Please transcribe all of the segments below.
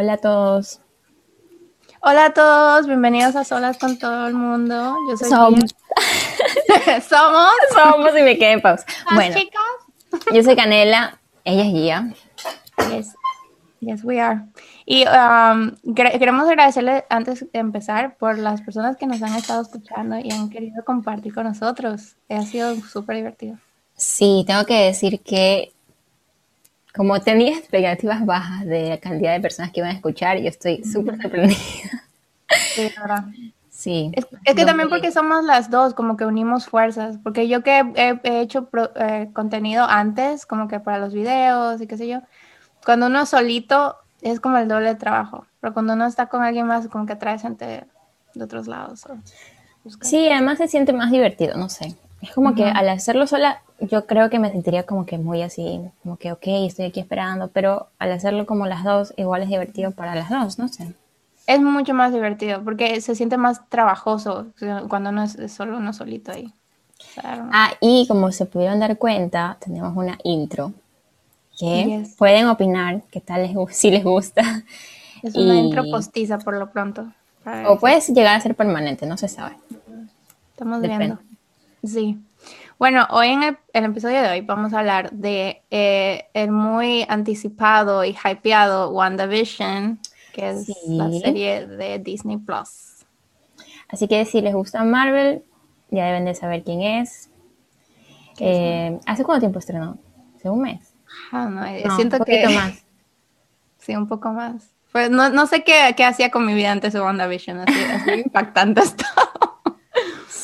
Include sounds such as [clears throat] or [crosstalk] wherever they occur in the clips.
Hola, a todos. Hola a todos, bienvenidos a Solas con todo el mundo. Yo soy Somos. [laughs] Somos. Somos y me quedé en pausa. Bueno, chicas. yo soy Canela, ella es Gia. Yes. Yes, we are. Y um, quere- queremos agradecerle antes de empezar por las personas que nos han estado escuchando y han querido compartir con nosotros. Ha sido súper divertido. Sí, tengo que decir que como tenía expectativas bajas de la cantidad de personas que iban a escuchar, yo estoy súper sorprendida. Sí, verdad. Sí. Es, es que también porque somos las dos, como que unimos fuerzas, porque yo que he, he hecho pro- eh, contenido antes, como que para los videos y qué sé yo, cuando uno solito es como el doble de trabajo, pero cuando uno está con alguien más, como que trae gente de otros lados. o Sí, además se siente más divertido, no sé. Es como que al hacerlo sola, yo creo que me sentiría como que muy así, como que, ok, estoy aquí esperando, pero al hacerlo como las dos, igual es divertido para las dos, no sé. Es mucho más divertido, porque se siente más trabajoso cuando uno es solo uno solito ahí. O sea, Ah, y como se pudieron dar cuenta, tenemos una intro que Yes. pueden opinar qué tal les, [laughs] si les gusta. es una y- intro postiza por lo pronto. O eso. puede llegar a ser permanente, no se sabe. Estamos Depende. viendo. Sí. Bueno, hoy en el, el episodio de hoy vamos a hablar de eh, el muy anticipado y hypeado WandaVision, que es la serie de Disney Plus. Así que si les gusta Marvel, ya deben de saber quién es. Eh, ¿Hace cuánto tiempo estrenó? ¿Hace un mes? Ah, no, eh, No, siento un que poquito más. [laughs] sí, un poco más. Pues no, no sé qué, qué hacía con mi vida antes de WandaVision, así, así [laughs] impactante está.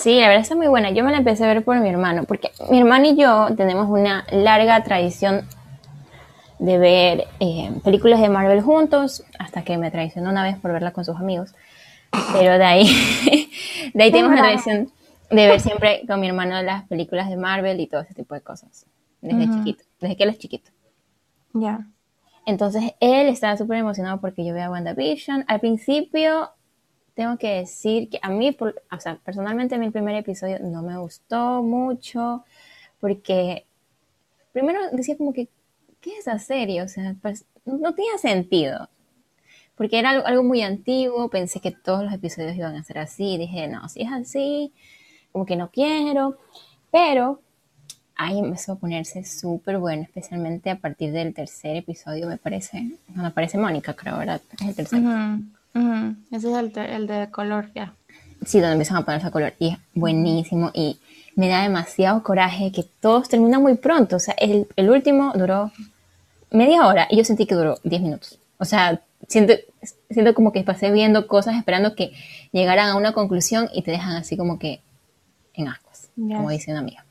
Sí, la verdad está muy buena. Yo me la empecé a ver por mi hermano, porque mi hermano y yo tenemos una larga tradición de ver eh, películas de Marvel juntos, hasta que me traicionó una vez por verla con sus amigos. Pero de ahí, [laughs] de ahí tenemos bravo. tradición de ver siempre con mi hermano las películas de Marvel y todo ese tipo de cosas, desde Ujú. chiquito, desde que él es chiquito. Ya. Entonces él estaba súper emocionado porque yo veía WandaVision. Al principio tengo que decir que a mí, o sea, personalmente a el primer episodio no me gustó mucho porque primero decía como que, ¿qué es esa serie? O sea, pues, no tenía sentido. Porque era algo, algo muy antiguo, pensé que todos los episodios iban a ser así, dije, no, si es así, como que no quiero, pero ahí empezó a ponerse súper bueno, especialmente a partir del tercer episodio, me parece, cuando aparece Mónica, creo, ¿verdad? Es el tercero. Ese es el, de- el de color, ya. Sí, donde empiezan a ponerse a color y es buenísimo y me da demasiado coraje que todos terminan muy pronto, o sea, el, el último duró media hora y yo sentí que duró 10 minutos, o sea, siento, siento como que pasé viendo cosas esperando que llegaran a una conclusión y te dejan así como que en ascuas, como Yes. dice una amiga.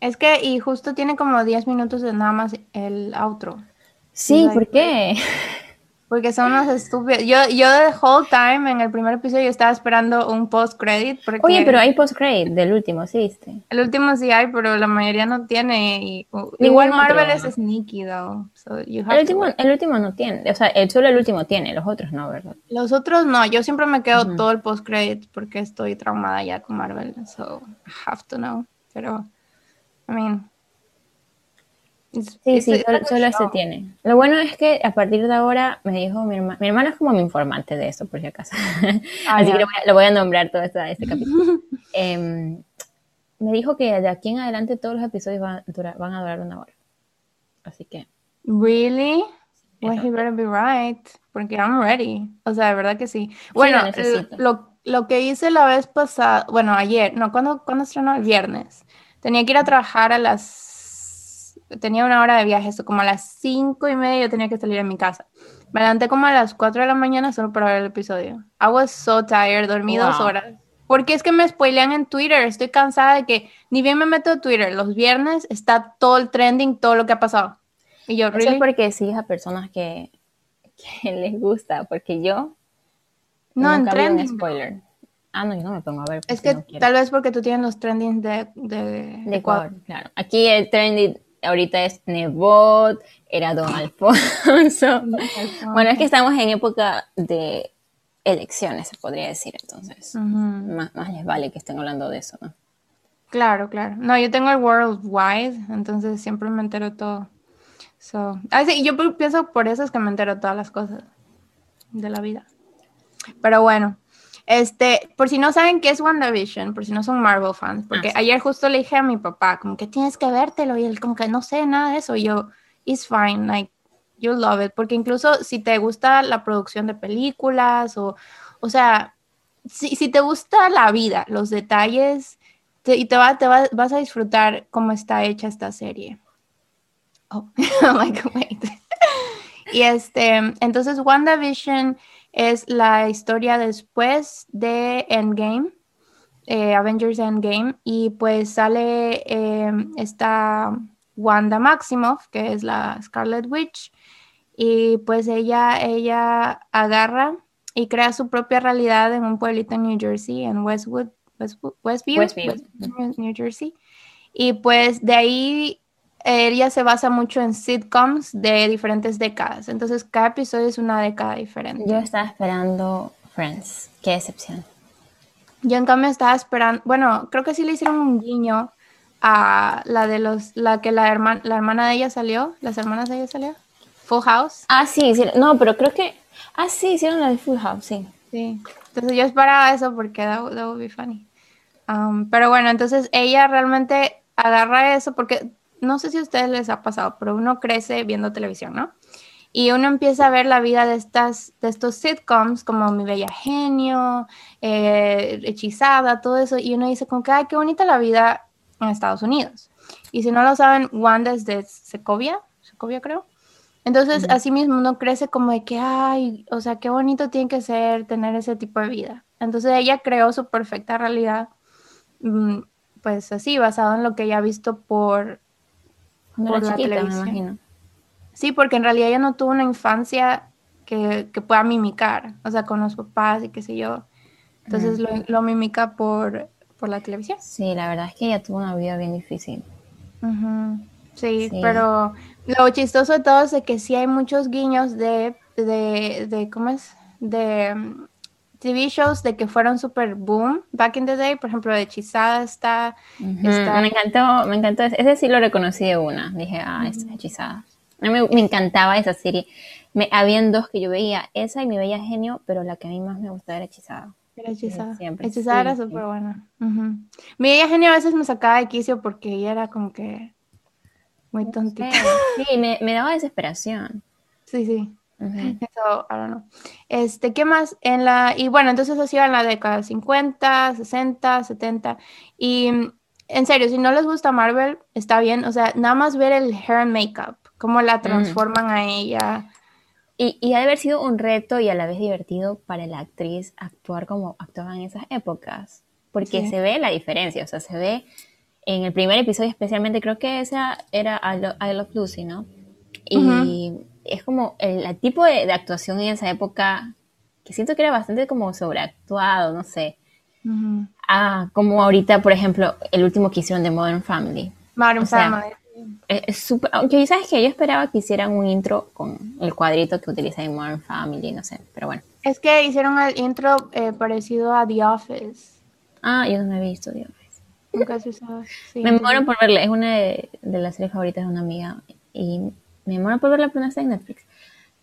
Es que, y justo tiene como 10 minutos de nada más el outro. Sí, ¿por qué? Porque son unos estúpidos. Yo, yo the whole time en el primer episodio estaba esperando un post credit. Porque Oye, pero hay post-credit del último, ¿sí viste? El último sí hay, pero la mayoría no tiene. Y, uh, igual Marvel otro. es sneaky, though. So you have El último, el último no tiene, o sea, el, solo el último tiene, los otros no, ¿verdad? Los otros no. Yo siempre me quedo Ujú. todo el post credit porque estoy traumada ya con Marvel. So I have to know. Pero, I mean. Sí, sí, a solo, solo ese show. tiene. Lo bueno es que a partir de ahora me dijo mi hermano, mi hermano es como mi informante de eso, por si acaso. Ah, [laughs] Así que lo voy, a, lo voy a nombrar todo este, este capítulo. [laughs] Em, me dijo que de aquí en adelante todos los episodios van a durar, van a durar una hora. Así que, Really? Well, he better be right. Porque I'm ready. O sea, de verdad que sí. Bueno, l- lo, lo que hice la vez pasada, bueno, ayer, no, ¿cuándo, ¿cuándo estrenó? El viernes. Tenía que ir a trabajar a las. Tenía una hora de viaje, eso como a las cinco y media yo tenía que salir de mi casa. Me levanté como a las 4 de la mañana solo para ver el episodio. I was so tired, dormí dos Wow. horas. Porque es que me spoilean en Twitter. Estoy cansada de que ni bien me meto a Twitter. Los viernes está todo el trending, todo lo que ha pasado. Y yo, eso ¿really? es porque sigues a personas que, que [laughs] les gusta, porque yo No, en vi un trending. spoiler. Ah, no, yo no me pongo a ver. Es porque que no tal vez porque tú tienes los trendings de, de, De Ecuador, claro. Aquí el trending ahorita es Nebot, era Don Alfonso. [laughs] Bueno, es que estamos en época de elecciones, se podría decir, entonces. Más les vale que estén hablando de eso, ¿no? Claro, claro. No, yo tengo el Worldwide, entonces siempre me entero todo. So, ah, sí, yo pienso por eso es que me entero todas las cosas de la vida. Pero bueno, este, por si no saben qué es WandaVision, por si no son Marvel fans, porque Ah, sí. ayer justo le dije a mi papá, como que tienes que vértelo, y él como que no sé nada de eso, y yo, it's fine, like, you'll love it, porque incluso si te gusta la producción de películas, o, o sea, si, si te gusta la vida, los detalles, te- y te, va, te va- vas a disfrutar cómo está hecha esta serie. Oh, [laughs] I'm like, wait. [laughs] Y este, entonces WandaVision es la historia después de Endgame, eh, Avengers Endgame, y pues sale eh, esta Wanda Maximoff, que es la Scarlet Witch, y pues ella, ella agarra y crea su propia realidad en un pueblito en New Jersey, en Westwood, Westwood- Westview, Westview. West- New Jersey. Y pues de ahí ella se basa mucho en sitcoms de diferentes décadas. Entonces cada episodio es una década diferente. Yo estaba esperando Friends. Qué decepción. Yo en cambio estaba esperando, bueno, creo que sí le hicieron un guiño a la de los, la que la hermana, la hermana de ella salió, las hermanas de ella salió, Full House. Ah, sí, sí. No, pero creo que. Ah, sí, hicieron la de Full House, sí. Sí. Entonces yo esperaba eso porque that, would- that would be funny. Um, pero bueno, entonces ella realmente agarra eso porque no sé si a ustedes les ha pasado, pero uno crece viendo televisión, ¿no? Y uno empieza a ver la vida de estas, de estos sitcoms como Mi Bella Genio, eh, Hechizada, todo eso, y uno dice como que, ay, qué bonita la vida en Estados Unidos. Y si no lo saben, Wanda es de Secovia, Secovia creo. Entonces, así mismo uno crece como de que, ay, o sea, qué bonito tiene que ser tener ese tipo de vida. Entonces ella creó su perfecta realidad, mm, pues así, basado en lo que ella ha visto por, Cuando Por era la chiquita, me televisión. imagino. Sí, porque en realidad ella no tuvo una infancia que, que pueda mimicar, o sea, con los papás y qué sé yo. Entonces lo, lo mimica por, por la televisión. Sí, la verdad es que ella tuvo una vida bien difícil. Ujú. sí, Sí. pero lo chistoso de todo es que sí hay muchos guiños de, de, de ¿cómo es? De TV shows de que fueron super boom back in the day. Por ejemplo, de Hechizada está, está Me encantó, me encantó. Ese, sí lo reconocí de una. Dije, ah, esta es hechizada. A mí me, encantaba esa serie. Me, habían dos que yo veía, esa y mi bella genio, pero la que a mí más me gustaba era hechizada. Era hechizada. siempre, Hechizada era sí. súper buena. Ujú. Mi ella genio a veces me sacaba de quicio porque ella era como que muy tontita. Sí, me, me daba desesperación. Sí, sí. Eso, I don't know. Este, ¿qué más? En la, y bueno, entonces así va en la década 50, 60, 70. Y mm, en serio, si no les gusta Marvel, está bien. O sea, nada más ver el hair and makeup, cómo la transforman a ella. Y, y ha de haber sido un reto y a la vez divertido para la actriz actuar como actuaba en esas épocas. Porque Sí. se ve la diferencia, o sea, se ve en el primer episodio especialmente, creo que esa era I, Lo- I Love Lucy, ¿no? Y es como el, el tipo de, de actuación en esa época que siento que era bastante como sobreactuado, no sé. Ujú. Ah, como ahorita, por ejemplo, el último que hicieron de Modern Family. Modern O sea, Family. Es es súper, aunque sabes que yo esperaba que hicieran un intro con el cuadrito que utilizan en Modern Family, no sé, pero bueno. Es que hicieron el intro eh, parecido a The Office. Ah, yo no me he visto, Dios. Nunca se sabe. Sí, Me muero por verla, es una de, de las series favoritas de una amiga y me muero por verla, pero no está en Netflix.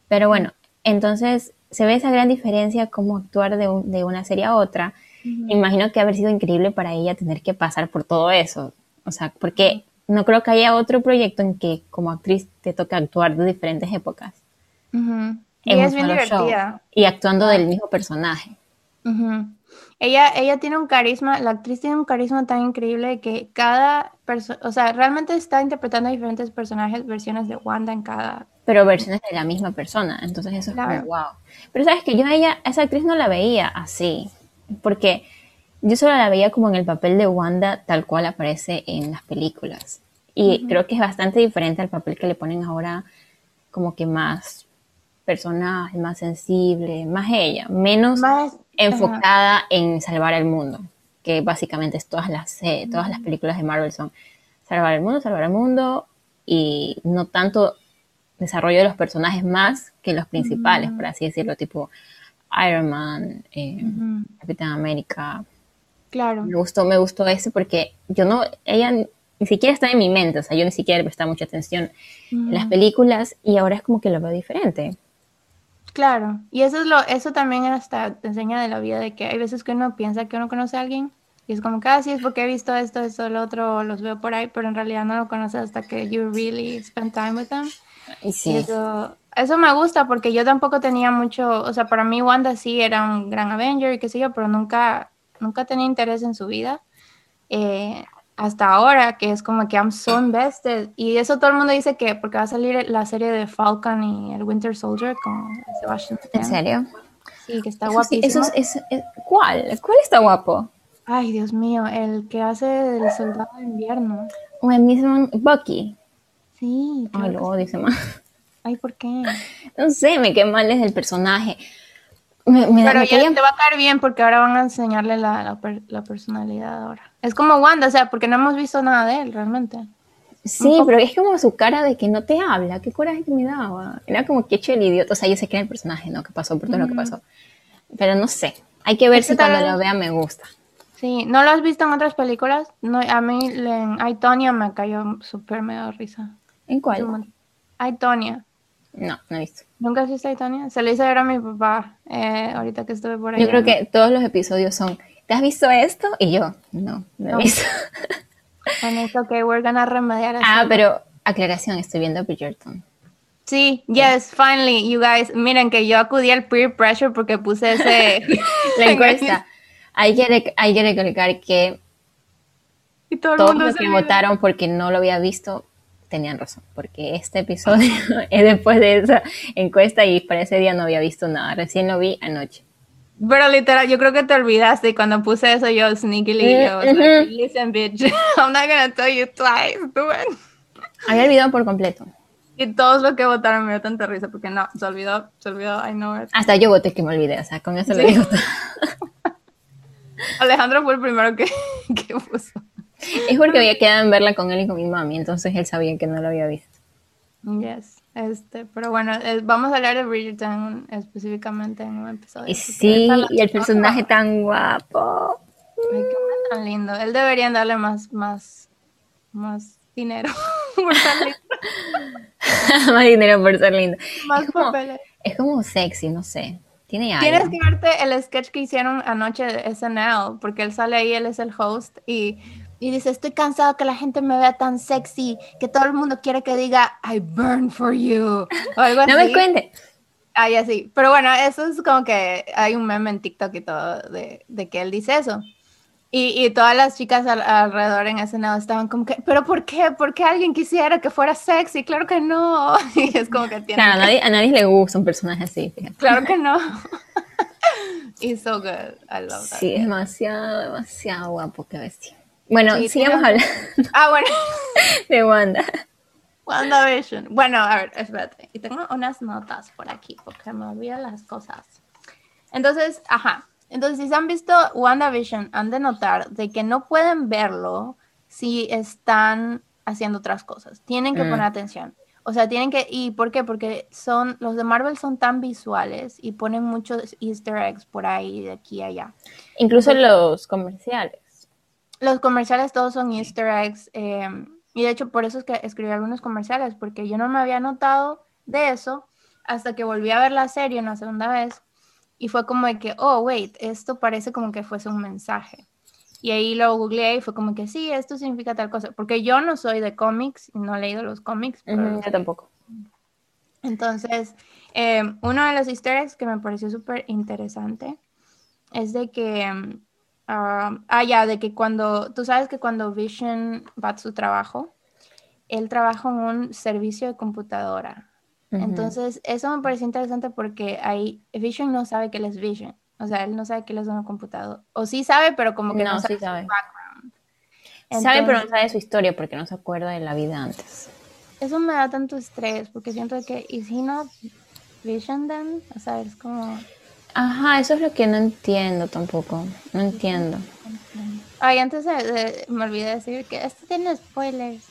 Pero bueno, entonces se ve esa gran diferencia cómo actuar de, un- de una serie a otra. Imagino que haber sido increíble para ella tener que pasar por todo eso. O sea, porque no creo que haya otro proyecto en que como actriz te toque actuar de diferentes épocas. Ujú. Y en un es bien show, divertida. y actuando del mismo personaje. Ujú. Ella, ella tiene un carisma, la actriz tiene un carisma tan increíble que cada persona, o sea, realmente está interpretando diferentes personajes, versiones de Wanda en cada. pero versiones de la misma persona. Entonces eso Claro. es como wow. Pero sabes que yo a ella, a esa actriz no la veía así, porque yo solo la veía como en el papel de Wanda tal cual aparece en las películas. Y creo que es bastante diferente al papel que le ponen ahora como que más personaje, más sensible, más ella, menos Más, enfocada en salvar el mundo, que básicamente es todas las, eh, todas las películas de Marvel son salvar el mundo, salvar el mundo y no tanto desarrollo de los personajes más que los principales, por así decirlo, tipo Iron Man, eh, Capitán América. Claro. Me gustó, me gustó ese porque yo no, ella ni siquiera está en mi mente, o sea, yo ni siquiera prestaba mucha atención en las películas y ahora es como que lo veo diferente. Claro, y eso es lo, eso también hasta te enseña de la vida de que hay veces que uno piensa que uno conoce a alguien y es como que, ah, sí, es porque he visto esto, esto, lo otro, los veo por ahí, pero en realidad no lo conoces hasta que you really spend time with them. Y sí. eso, eso me gusta porque yo tampoco tenía mucho, o sea, para mí Wanda sí era un gran Avenger y qué sé yo, pero nunca, nunca tenía interés en su vida. Eh, hasta ahora, que es como que I'm so invested. Y eso todo el mundo dice que porque va a salir la serie de Falcon y el Winter Soldier con Sebastian ¿En serio? Sí, que está Eso sí, guapísimo. eso es, es- es- ¿Cuál? ¿Cuál está guapo? Ay, Dios mío, el que hace el soldado de invierno. O el mismo Bucky. Sí. Ay, lo odio. Ay, ¿por qué? [laughs] No sé, me quedé mal desde el personaje. Me, me da- Pero me ya te va a caer bien porque ahora van a enseñarle la, la, per- la personalidad ahora. Es como Wanda, o sea, porque no hemos visto nada de él realmente. Sí, pero es como su cara de que no te habla. Qué coraje que me daba. Era como que hecho el idiota. O sea, yo sé que era el personaje, ¿no? Que pasó por todo lo que pasó. Pero no sé. Hay que ver Es si cuando vez- lo vea me gusta. Sí, ¿no lo has visto en otras películas? No, a mí en I, Tonya me cayó súper me dio risa. ¿En cuál? I, Tonya. No, no he visto. ¿Nunca has visto I, Tonya? Se le hice ver a mi papá eh, ahorita que estuve por ahí. Yo creo que todos los episodios son, ¿te has visto esto? Y yo, no, no he visto. [laughs] Bueno, es ok, we're gonna remediar eso. ah, pero aclaración, estoy viendo Bridgerton. Sí, yes, finally, you guys. Miren que yo acudí al peer pressure porque puse ese... [laughs] La [laughs] encuesta. Hay que, hay que recalcar que y todo el todos mundo los que votaron porque no lo había visto tenían razón, porque este episodio [laughs] es después de esa encuesta y para ese día no había visto nada. Recién lo vi anoche. Pero literal, yo creo que te olvidaste y cuando puse eso yo sneakily, Mm, yo ujú. listen bitch, [laughs] I'm not gonna tell you twice, it. Había olvidado por completo. Y todos los que votaron me dio tanta risa porque no, se olvidó, se olvidó, I know it. Hasta yo voté que me olvidé, o sea, con eso lo Sí. digo todo. [laughs] Alejandro fue el primero que, que puso. Es porque había quedado en verla con él y con mi mami, entonces él sabía que no lo había visto. Yes, este, pero bueno, eh, vamos a hablar de Bridgerton específicamente en un episodio. Porque sí, la- y el personaje tan guapo. Ay, qué tan lindo. Él deberían darle más, más, más dinero. [laughs] por ser lindo. [laughs] Más dinero por ser lindo. más Es como, papeles. es como sexy, no sé. Tiene algo. Tienes que verte el sketch que hicieron anoche de SNL, porque él sale ahí, él es el host, y, y dice, estoy cansado que la gente me vea tan sexy, que todo el mundo quiere que diga, I burn for you, o algo así. No me cuente. Ay, así. Pero bueno, eso es como que hay un meme en TikTok y todo de, de que él dice eso. Y, y todas las chicas al- alrededor en ese lado estaban como que, ¿pero por qué? ¿Por qué alguien quisiera que fuera sexy? Claro que no. [laughs] Y es como que tiene. Claro, a nadie, a nadie le gusta un personaje así. fíjate. Claro que no. [laughs] [laughs] It's so good. I love that. Sí, es demasiado, demasiado guapo, qué bestia. Bueno, Sí, sigamos hablando Ah, bueno. [laughs] de Wanda. WandaVision. Bueno, a ver, espérate. Y tengo unas notas por aquí porque me olvidan las cosas. Entonces, ajá. Entonces, si se han visto WandaVision, han de notar de que no pueden verlo si están haciendo otras cosas. Tienen que Mm. poner atención. O sea, tienen que... ¿Y por qué? Porque son... Los de Marvel son tan visuales y ponen muchos easter eggs por ahí, de aquí a allá. Incluso los comerciales. Los comerciales todos son easter eggs. eh, y de hecho, por eso es que escribí algunos comerciales, porque yo no me había notado de eso hasta que volví a ver la serie una segunda vez. Y fue como de que, oh, wait, esto parece como que fuese un mensaje. Y ahí lo googleé y fue como que sí, esto significa tal cosa. Porque yo no soy de cómics y no he leído los cómics. pero los- yo tampoco. entonces, eh, uno de los easter eggs que me pareció súper interesante es de que, mm, ah, ya, de que cuando, tú sabes que cuando Vision va a su trabajo, él trabaja en un servicio de computadora. Entonces, eso me pareció interesante porque ahí Vision no sabe que él es Vision. O sea, él no sabe que él es una computadora. O sí sabe, pero como que no, No, sabe sí su sabe. background. sabe, pero no Entonces- sabe su historia porque no se acuerda de la vida antes. eso me da tanto estrés porque siento que, ¿is he not Vision then? O sea, es como... Ajá, eso es lo que no entiendo tampoco. No entiendo. Ay, antes de, de- me olvidé decir que esto tiene spoilers.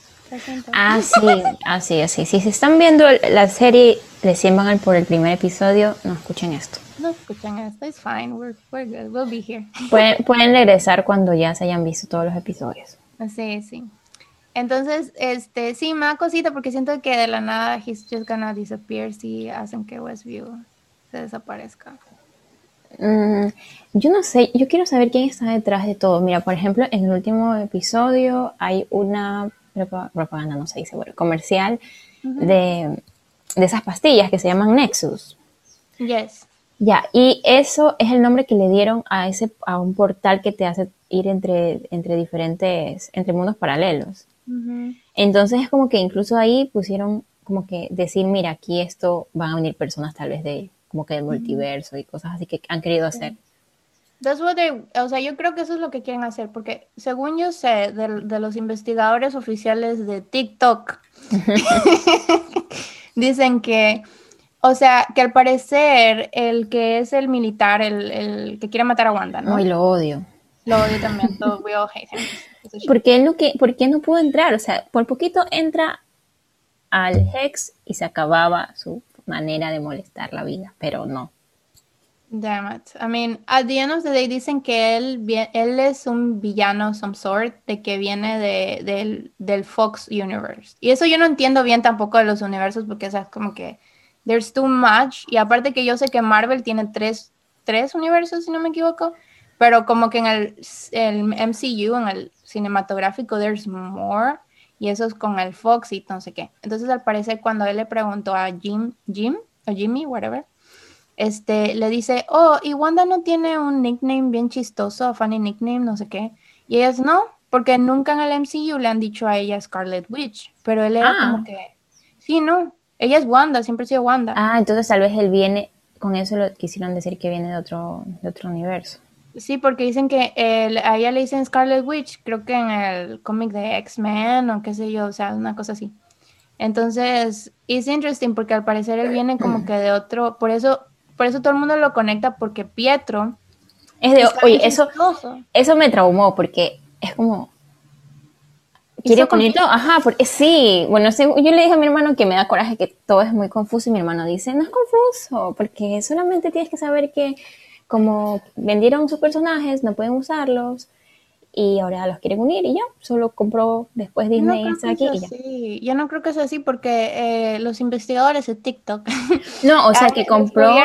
Ah, sí, así, así. Si se están viendo la serie, recién van por el primer episodio, no escuchen esto. No escuchan esto, it's fine, we're, we're good, we'll be here. [laughs] Pueden, pueden regresar cuando ya se hayan visto todos los episodios. Sí, sí. Entonces, este, sí, me da cosita porque siento que de la nada he's just gonna disappear si hacen que Westview se desaparezca. Mm, yo no sé, yo quiero saber quién está detrás de todo. Mira, por ejemplo, en el último episodio hay una propaganda, no se dice, bueno, comercial de, de esas pastillas que se llaman Nexus. Yes. Ya, y eso es el nombre que le dieron a ese a un portal que te hace ir entre, entre diferentes, entre mundos paralelos. Entonces es como que incluso ahí pusieron como que decir, mira, aquí esto van a venir personas tal vez de como que del multiverso y cosas así que han querido hacer. That's what o sea, yo creo que eso es lo que quieren hacer, porque según yo sé de, de los investigadores oficiales de TikTok, [laughs] [laughs] dicen que, o sea, que al parecer el que es el militar, el, el que quiere matar a Wanda, ¿no? Ay, lo odio. Lo odio también, todo, we all hate him. ¿Por qué, no, que, ¿Por qué no pudo entrar? O sea, por poquito entra al Hex y se acababa su manera de molestar la vida, pero no. Damn it. I mean, at the end of the day dicen que él, él es un villano some sort, de que viene de, del, del Fox Universe. Y eso yo no entiendo bien tampoco de los universos, porque o sea, es como que there's too much. Y aparte que yo sé que Marvel tiene tres, tres universos, si no me equivoco, pero como que en el, el MCU, en el cinematográfico, there's more. Y eso es con el Fox y no sé qué. Entonces, al parecer, cuando él le preguntó a Jim, Jim, o Jimmy, whatever, este, le dice, oh, y Wanda no tiene un nickname bien chistoso, funny nickname, no sé qué. Y ellas no, porque nunca en el MCU le han dicho a ella Scarlet Witch, pero él era como ah. que, sí, no, ella es Wanda, siempre ha sido Wanda. Ah, entonces tal vez él viene, con eso lo quisieron decir que viene de otro, de otro universo. Sí, porque dicen que a ella le dicen Scarlet Witch, creo que en el cómic de X-Men o qué sé yo, o sea, una cosa así. Entonces, es interesting porque al parecer él viene como que de otro, por eso, por eso todo el mundo lo conecta porque Pietro es de, oye, eso, eso me traumó porque es como quiere ponerlo, ajá, porque sí, bueno, yo le dije a mi hermano que me da coraje que todo es muy confuso y mi hermano dice, no es confuso, porque solamente tienes que saber que como vendieron sus personajes, no pueden usarlos y ahora los quieren unir y ya, solo compró después Disney no aquí y ya. Yo no creo que sea así porque eh, los investigadores de TikTok. [laughs] No, o sea que compró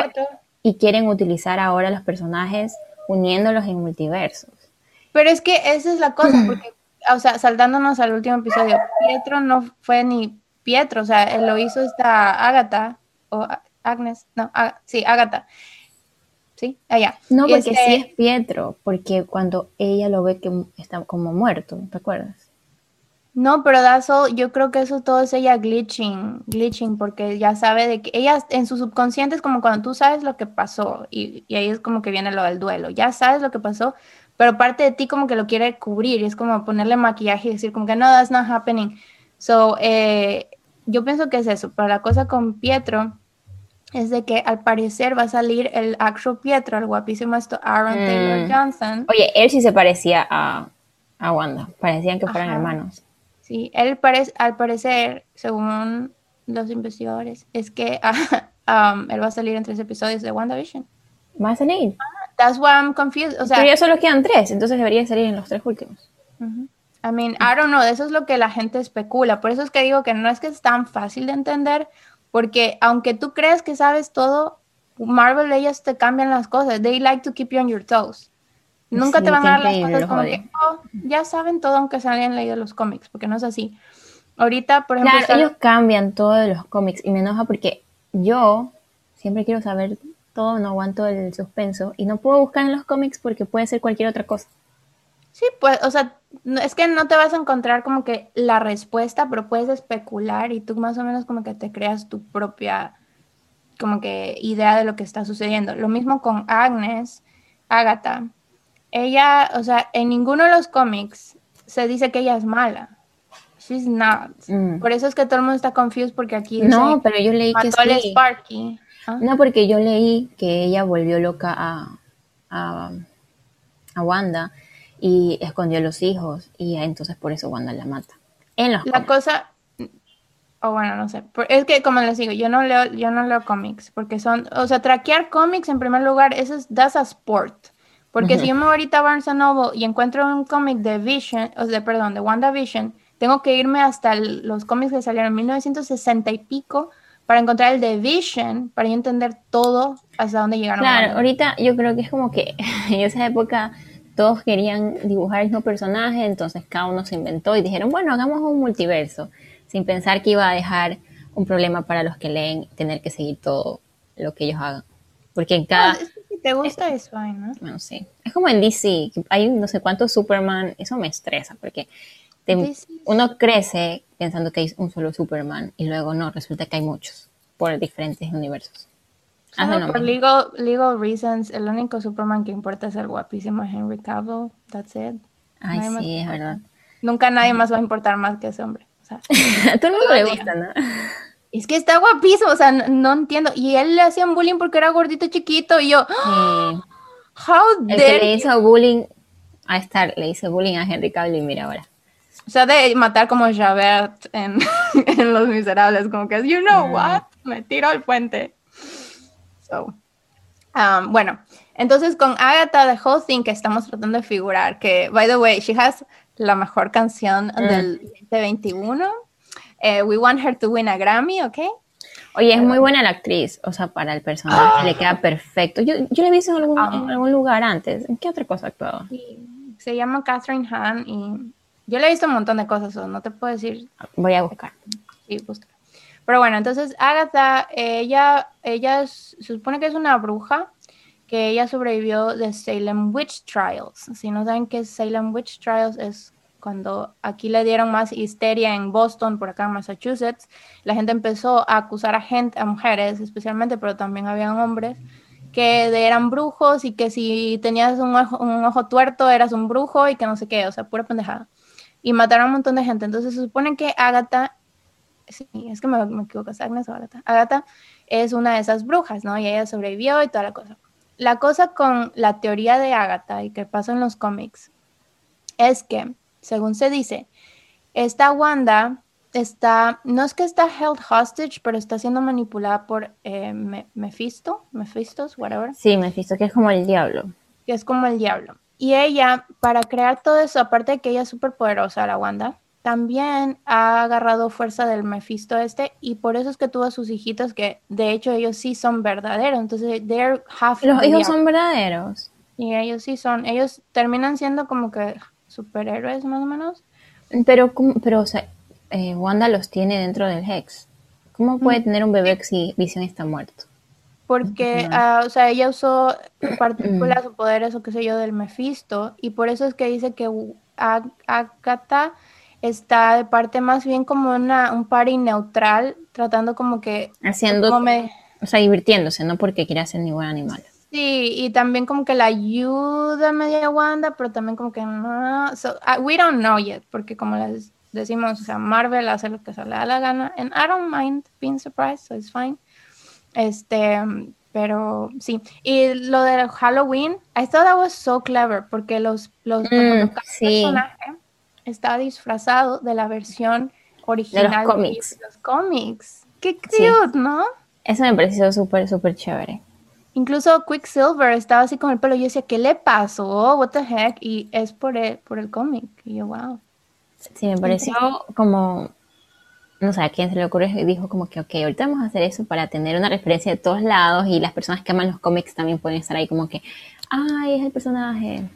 y quieren utilizar ahora los personajes uniéndolos en multiversos. Pero es que esa es la cosa, [clears throat] porque, o sea, saltándonos al último episodio, Pietro no fue ni Pietro, o sea, él lo hizo esta Agatha, o Agnes, no, sí, Agatha. ¿Sí? Allá. No, porque este sí es Pietro, porque cuando ella lo ve que está como muerto, ¿te acuerdas? No, pero eso, yo creo que eso todo es ella glitching, glitching, porque ya sabe de que ella en su subconsciente es como cuando tú sabes lo que pasó y, ahí es como que viene lo del duelo, ya sabes lo que pasó, pero parte de ti como que lo quiere cubrir y es como ponerle maquillaje y decir como que no, that's not happening. So, eh, yo pienso que es eso, pero la cosa con Pietro es de que al parecer va a salir el actual Pietro, el guapísimo esto Aaron Taylor mm. Johnson. Oye, él sí se parecía a, a Wanda, parecían que fueran hermanos. Sí, él parece, al parecer, según los investigadores, es que [laughs] um, él va a salir en tres episodios de WandaVision. ¿Va a salir? that's why I'm confused. O sea, Pero ya solo quedan tres, entonces debería salir en los tres últimos. I mean, I don't know, eso es lo que la gente especula. Por eso es que digo que no es que es tan fácil de entender, porque aunque tú crees que sabes todo, Marvel ellas te cambian las cosas. They like to keep you on your toes. Nunca te van a dar las cosas como que, oh, ya saben todo aunque se hayan leído los cómics, porque no es así. Ahorita, por ejemplo... Claro, ellos cambian todo de los cómics y me enoja porque yo siempre quiero saber todo, no aguanto el suspenso y no puedo buscar en los cómics porque puede ser cualquier otra cosa. Sí, pues, o sea, es que no te vas a encontrar como que la respuesta, pero puedes especular y tú más o menos como que te creas tu propia como que idea de lo que está sucediendo. Lo mismo con Agnes, Agatha. Ella, o sea, en ninguno de los cómics se dice que ella es mala. She's not. Mm. Por eso es que todo el mundo está confused porque aquí No, pero yo leí que sí. Sparky. ¿Ah? No, porque yo leí que ella volvió loca a, a, a Wanda y escondió a los hijos y entonces por eso Wanda la mata. En los la cosa, o bueno, no sé, es que como les digo, yo no leo, yo no leo cómics porque son, o sea, traquear cómics en primer lugar, eso es das a sport. Porque si yo me voy ahorita a Barnes Noble y encuentro un cómic de Vision, o de, perdón, de WandaVision, tengo que irme hasta los cómics que salieron en 1960 y pico para encontrar el de Vision, para yo entender todo hasta dónde llegaron. Claro, ahorita yo creo que es como que [laughs] en esa época todos querían dibujar el mismo personaje, entonces cada uno se inventó y dijeron, bueno, hagamos un multiverso, sin pensar que iba a dejar un problema para los que leen tener que seguir todo lo que ellos hagan. Porque en cada... te gusta eso, ¿no? Bueno, sí. Es como en DC, hay no sé cuántos Superman, eso me estresa, porque uno crece pensando que hay un solo Superman y luego no, resulta que hay muchos por diferentes universos. Ah, por legal, legal reasons, el único Superman que importa es el guapísimo Henry Cavill. That's it. Ay, sí, es verdad. Nunca nadie más va a importar más que ese hombre. a [laughs] todo el mundo le gusta, ¿no? Es que está guapísimo, o sea, no, entiendo. Y él le hacían bullying porque era gordito chiquito y yo, ¡Ah! [gasps] how El que le hizo bullying a estar, le hizo bullying a Henry Cavill y mira ahora. O sea, de matar como Javert en, [laughs] en Los Miserables, como que, you know what, me tiro al puente. So, um, bueno, entonces con Agatha, the whole thing que estamos tratando de figurar, que, by the way, she has la mejor canción mm. del 2021. Eh, we want her to win a Grammy, ¿ok? Oye, es muy buena la actriz, o sea, para el personaje, le queda perfecto. Yo, yo la he visto en algún, en algún lugar antes. ¿En qué otra cosa actuaba? Sí. Se llama Catherine Hahn y yo le he visto un montón de cosas, no te puedo decir. Voy a buscar. Sí, busca. Pero bueno, entonces Agatha, ella, ella se supone que es una bruja, que ella sobrevivió de Salem Witch Trials. Si no saben qué es Salem Witch Trials, es cuando aquí le dieron más histeria en Boston, por acá en Massachusetts, la gente empezó a acusar a gente, a mujeres especialmente, pero también habían hombres, que eran brujos y que si tenías un ojo, un ojo tuerto eras un brujo y que no sé qué, o sea, pura pendejada y mataron a un montón de gente. Entonces se supone que Agatha, sí, es que me, me equivoco, es Agnes o Agatha. Agatha es una de esas brujas, ¿no? Y ella sobrevivió y toda la cosa. La cosa con la teoría de Agatha y que pasa en los cómics es que, según se dice, esta Wanda está, no es que está held hostage, pero está siendo manipulada por eh, Mephisto, Mephistos, whatever. Sí, Mephisto, que es como el diablo. Que es como el diablo. Y ella, para crear todo eso, aparte de que ella es súper poderosa, la Wanda, también ha agarrado fuerza del Mephisto este y por eso es que tuvo a sus hijitos que de hecho ellos sí son verdaderos. Entonces, they're half Los hijos son verdaderos. Y ellos sí son, ellos terminan siendo como que superhéroes más o menos. Pero, pero o sea, eh, Wanda los tiene dentro del Hex. ¿Cómo puede mm. tener un bebé si Vision está muerto? porque, uh, o sea, ella usó [clears throat] partículas o poderes o qué sé yo del Mephisto, y por eso es que dice que Agatha está de parte más bien como una, un party neutral, tratando como que... Haciendo, o sea, divirtiéndose, no porque quiera ser ni buen animal. Sí, y también como que la ayuda media Wanda, pero también como que no... So, uh, we don't know yet, porque como les decimos, o sea, Marvel hace lo que se le da la gana, and I don't mind being surprised, so it's fine. Este, pero sí. Y lo de Halloween, I thought that was so clever porque los, los, mm, personaje está disfrazado de la versión original de los cómics. los cómics. Qué cute, ¿no? Eso me pareció súper, súper chévere. Incluso Quicksilver estaba así con el pelo. Yo decía, ¿qué le pasó? What the heck? Y es por el, por el cómic. Y yo, wow. Sí, me pareció como no sé, a quién se le ocurrió y dijo como que, ok, ahorita vamos a hacer eso para tener una referencia de todos lados y las personas que aman los cómics también pueden estar ahí como que, ay, es el personaje.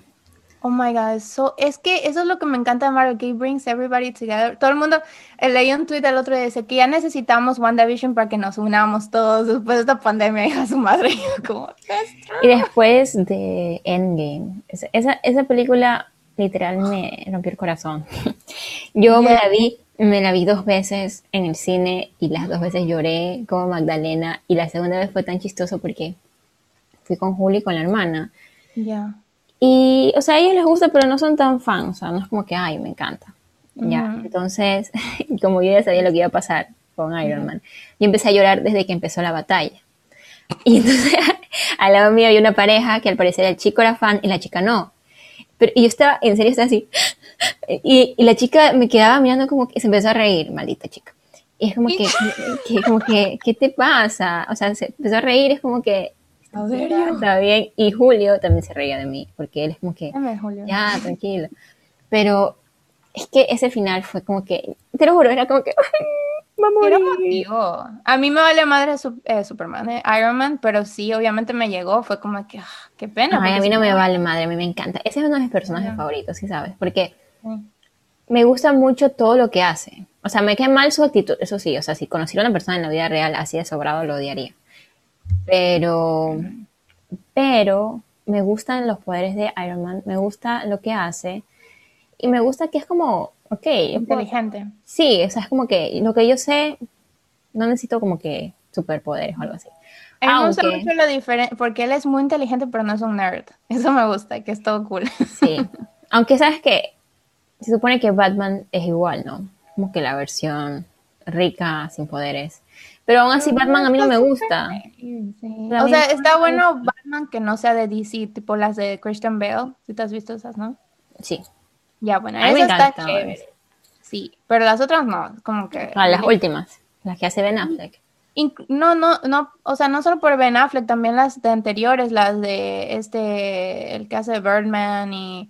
Oh my god, so, es que eso es lo que me encanta de Marvel, que brings everybody together. Todo el mundo, eh, leí un tweet el otro día, dice que ya necesitamos WandaVision para que nos unamos todos después de esta pandemia, [laughs] hija su madre. como, y después de Endgame, esa, esa película literal me rompió el corazón. [laughs] Yo me la vi me la vi dos veces en el cine y las dos veces lloré como Magdalena y la segunda vez fue tan chistoso porque fui con Juli y con la hermana. Ya. Y, o sea, a ellos les gusta, pero no son tan fans, o sea, no es como que, ay, me encanta. Ya, entonces, [laughs] como yo ya sabía lo que iba a pasar con Iron Man, yo empecé a llorar desde que empezó la batalla. [laughs] Y entonces, [laughs] al lado mío hay una pareja que al parecer el chico era fan y la chica no. Pero y yo estaba, en serio, estaba así. Y, y, la chica me quedaba mirando como que se empezó a reír, maldita chica. Y es como que, que, como que, ¿qué te pasa? O sea, se empezó a reír, es como que, está bien. Y Julio también se reía de mí, porque él es como que, ya, tranquilo. Pero es que ese final fue como que, te lo juro, era como que, vamos motivo. A mí me vale madre eh, Superman, eh, Iron Man, pero sí, obviamente me llegó. Fue como que, ah, qué pena. Ay, a mí no me vale madre, a mí me encanta. Ese es uno de mis personajes favoritos, ¿sí sabes? Porque me gusta mucho todo lo que hace. O sea, me cae mal su actitud, eso sí. O sea, si conociera a una persona en la vida real así de sobrado, lo odiaría. Pero, pero me gustan los poderes de Iron Man, me gusta lo que hace y me gusta que es como, ok, puedo- Inteligente. sí, o sea, es como que lo que yo sé, no necesito como que superpoderes o algo así. Gusta Aunque- mucho lo diferente, porque él es muy inteligente, pero no es un nerd. [laughs] Eso me gusta, que es todo cool. Sí. [laughs] Aunque sabes que se supone que Batman es igual, ¿no? Como que la versión rica, sin poderes. Pero aún así, Batman a mí no me gusta. O sea, está bueno Batman que no sea de DC, tipo las de Christian Bale. Si te has visto esas, ¿no? Sí. Ya, bueno, A mí me encantan. chéveres. Sí, pero las otras no, como que... A las últimas, las que hace Ben Affleck. No, no, no, o sea, no solo por Ben Affleck, también las de anteriores, las de este, el que hace Birdman y,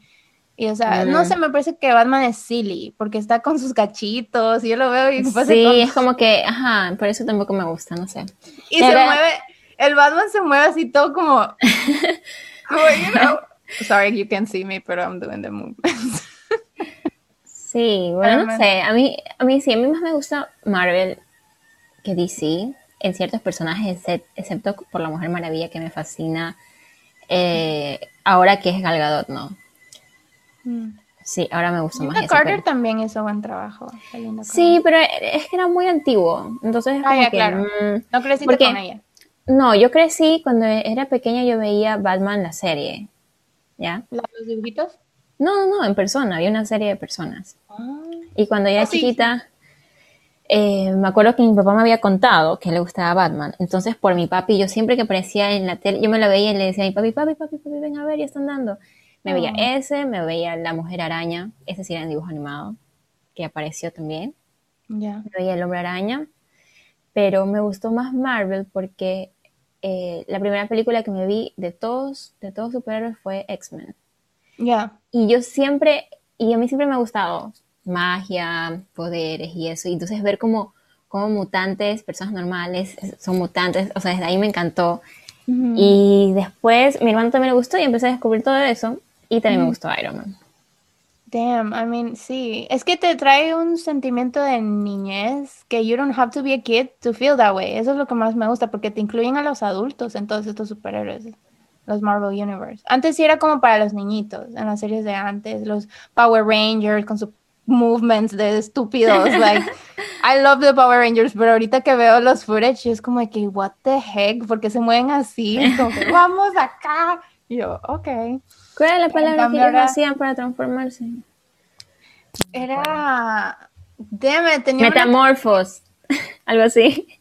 y o sea, no sé, me parece que Batman es silly, porque está con sus cachitos, y yo lo veo y parece Sí, tonto. es como que, ajá, por eso tampoco me gusta, no sé. y se mueve, el Batman se mueve así todo como, [laughs] como, you know. Sorry, you can't see me, but I'm doing the movements. Sí, bueno, no sé. A mí, a mí sí, a mí más me gusta Marvel que DC en ciertos personajes, excep- excepto por la Mujer Maravilla que me fascina. eh, ahora que es Gal Gadot, ¿no? Sí, ahora me gusta más Linda eso. Carter pero- también hizo buen trabajo. Sí, pero es que era muy antiguo. Entonces es Ah, como ya, que, claro. mm. No creciste porque- con ella. No, yo crecí cuando era pequeña yo veía Batman la serie. ¿Ya? ¿La- ¿Los dibujitos? No, no, no, en persona, había una serie de personas. Ah, Y cuando era Ah, sí, chiquita, eh, me acuerdo que mi papá me había contado que le gustaba Batman. Entonces, por mi papi, yo siempre que aparecía en la tele, yo me la veía y le decía a mi papi, papi, papi, papi, ven a ver, ya están dando. Me veía Ah. ese, me veía La Mujer Araña, ese sí era en dibujo animado, que apareció también. ya. Me veía El Hombre Araña. Pero me gustó más Marvel porque eh, la primera película que me vi de todos, de todos superhéroes fue X-Men. Ya. Y yo siempre, y a mí siempre me ha gustado magia, poderes y eso. Y entonces ver como, como mutantes, personas normales, son mutantes, o sea, desde ahí me encantó. Y después mi hermano también le gustó y empecé a descubrir todo eso. Y también me gustó Iron Man. Damn, I mean, sí. Es que te trae un sentimiento de niñez que you don't have to be a kid to feel that way. Eso es lo que más me gusta porque te incluyen a los adultos en todos estos superhéroes, los Marvel Universe. Antes sí era como para los niñitos, en las series de antes, los Power Rangers con sus movements de estúpidos. [laughs] Like, I love the Power Rangers, pero ahorita que veo los footage es como de que, what the heck, porque se mueven así, Es como que, [laughs] vamos acá. Y yo, ok. ¿Cuál era la palabra que ellos hacían para transformarse? Era. It, tenía una- Metamorfos, [laughs] algo así.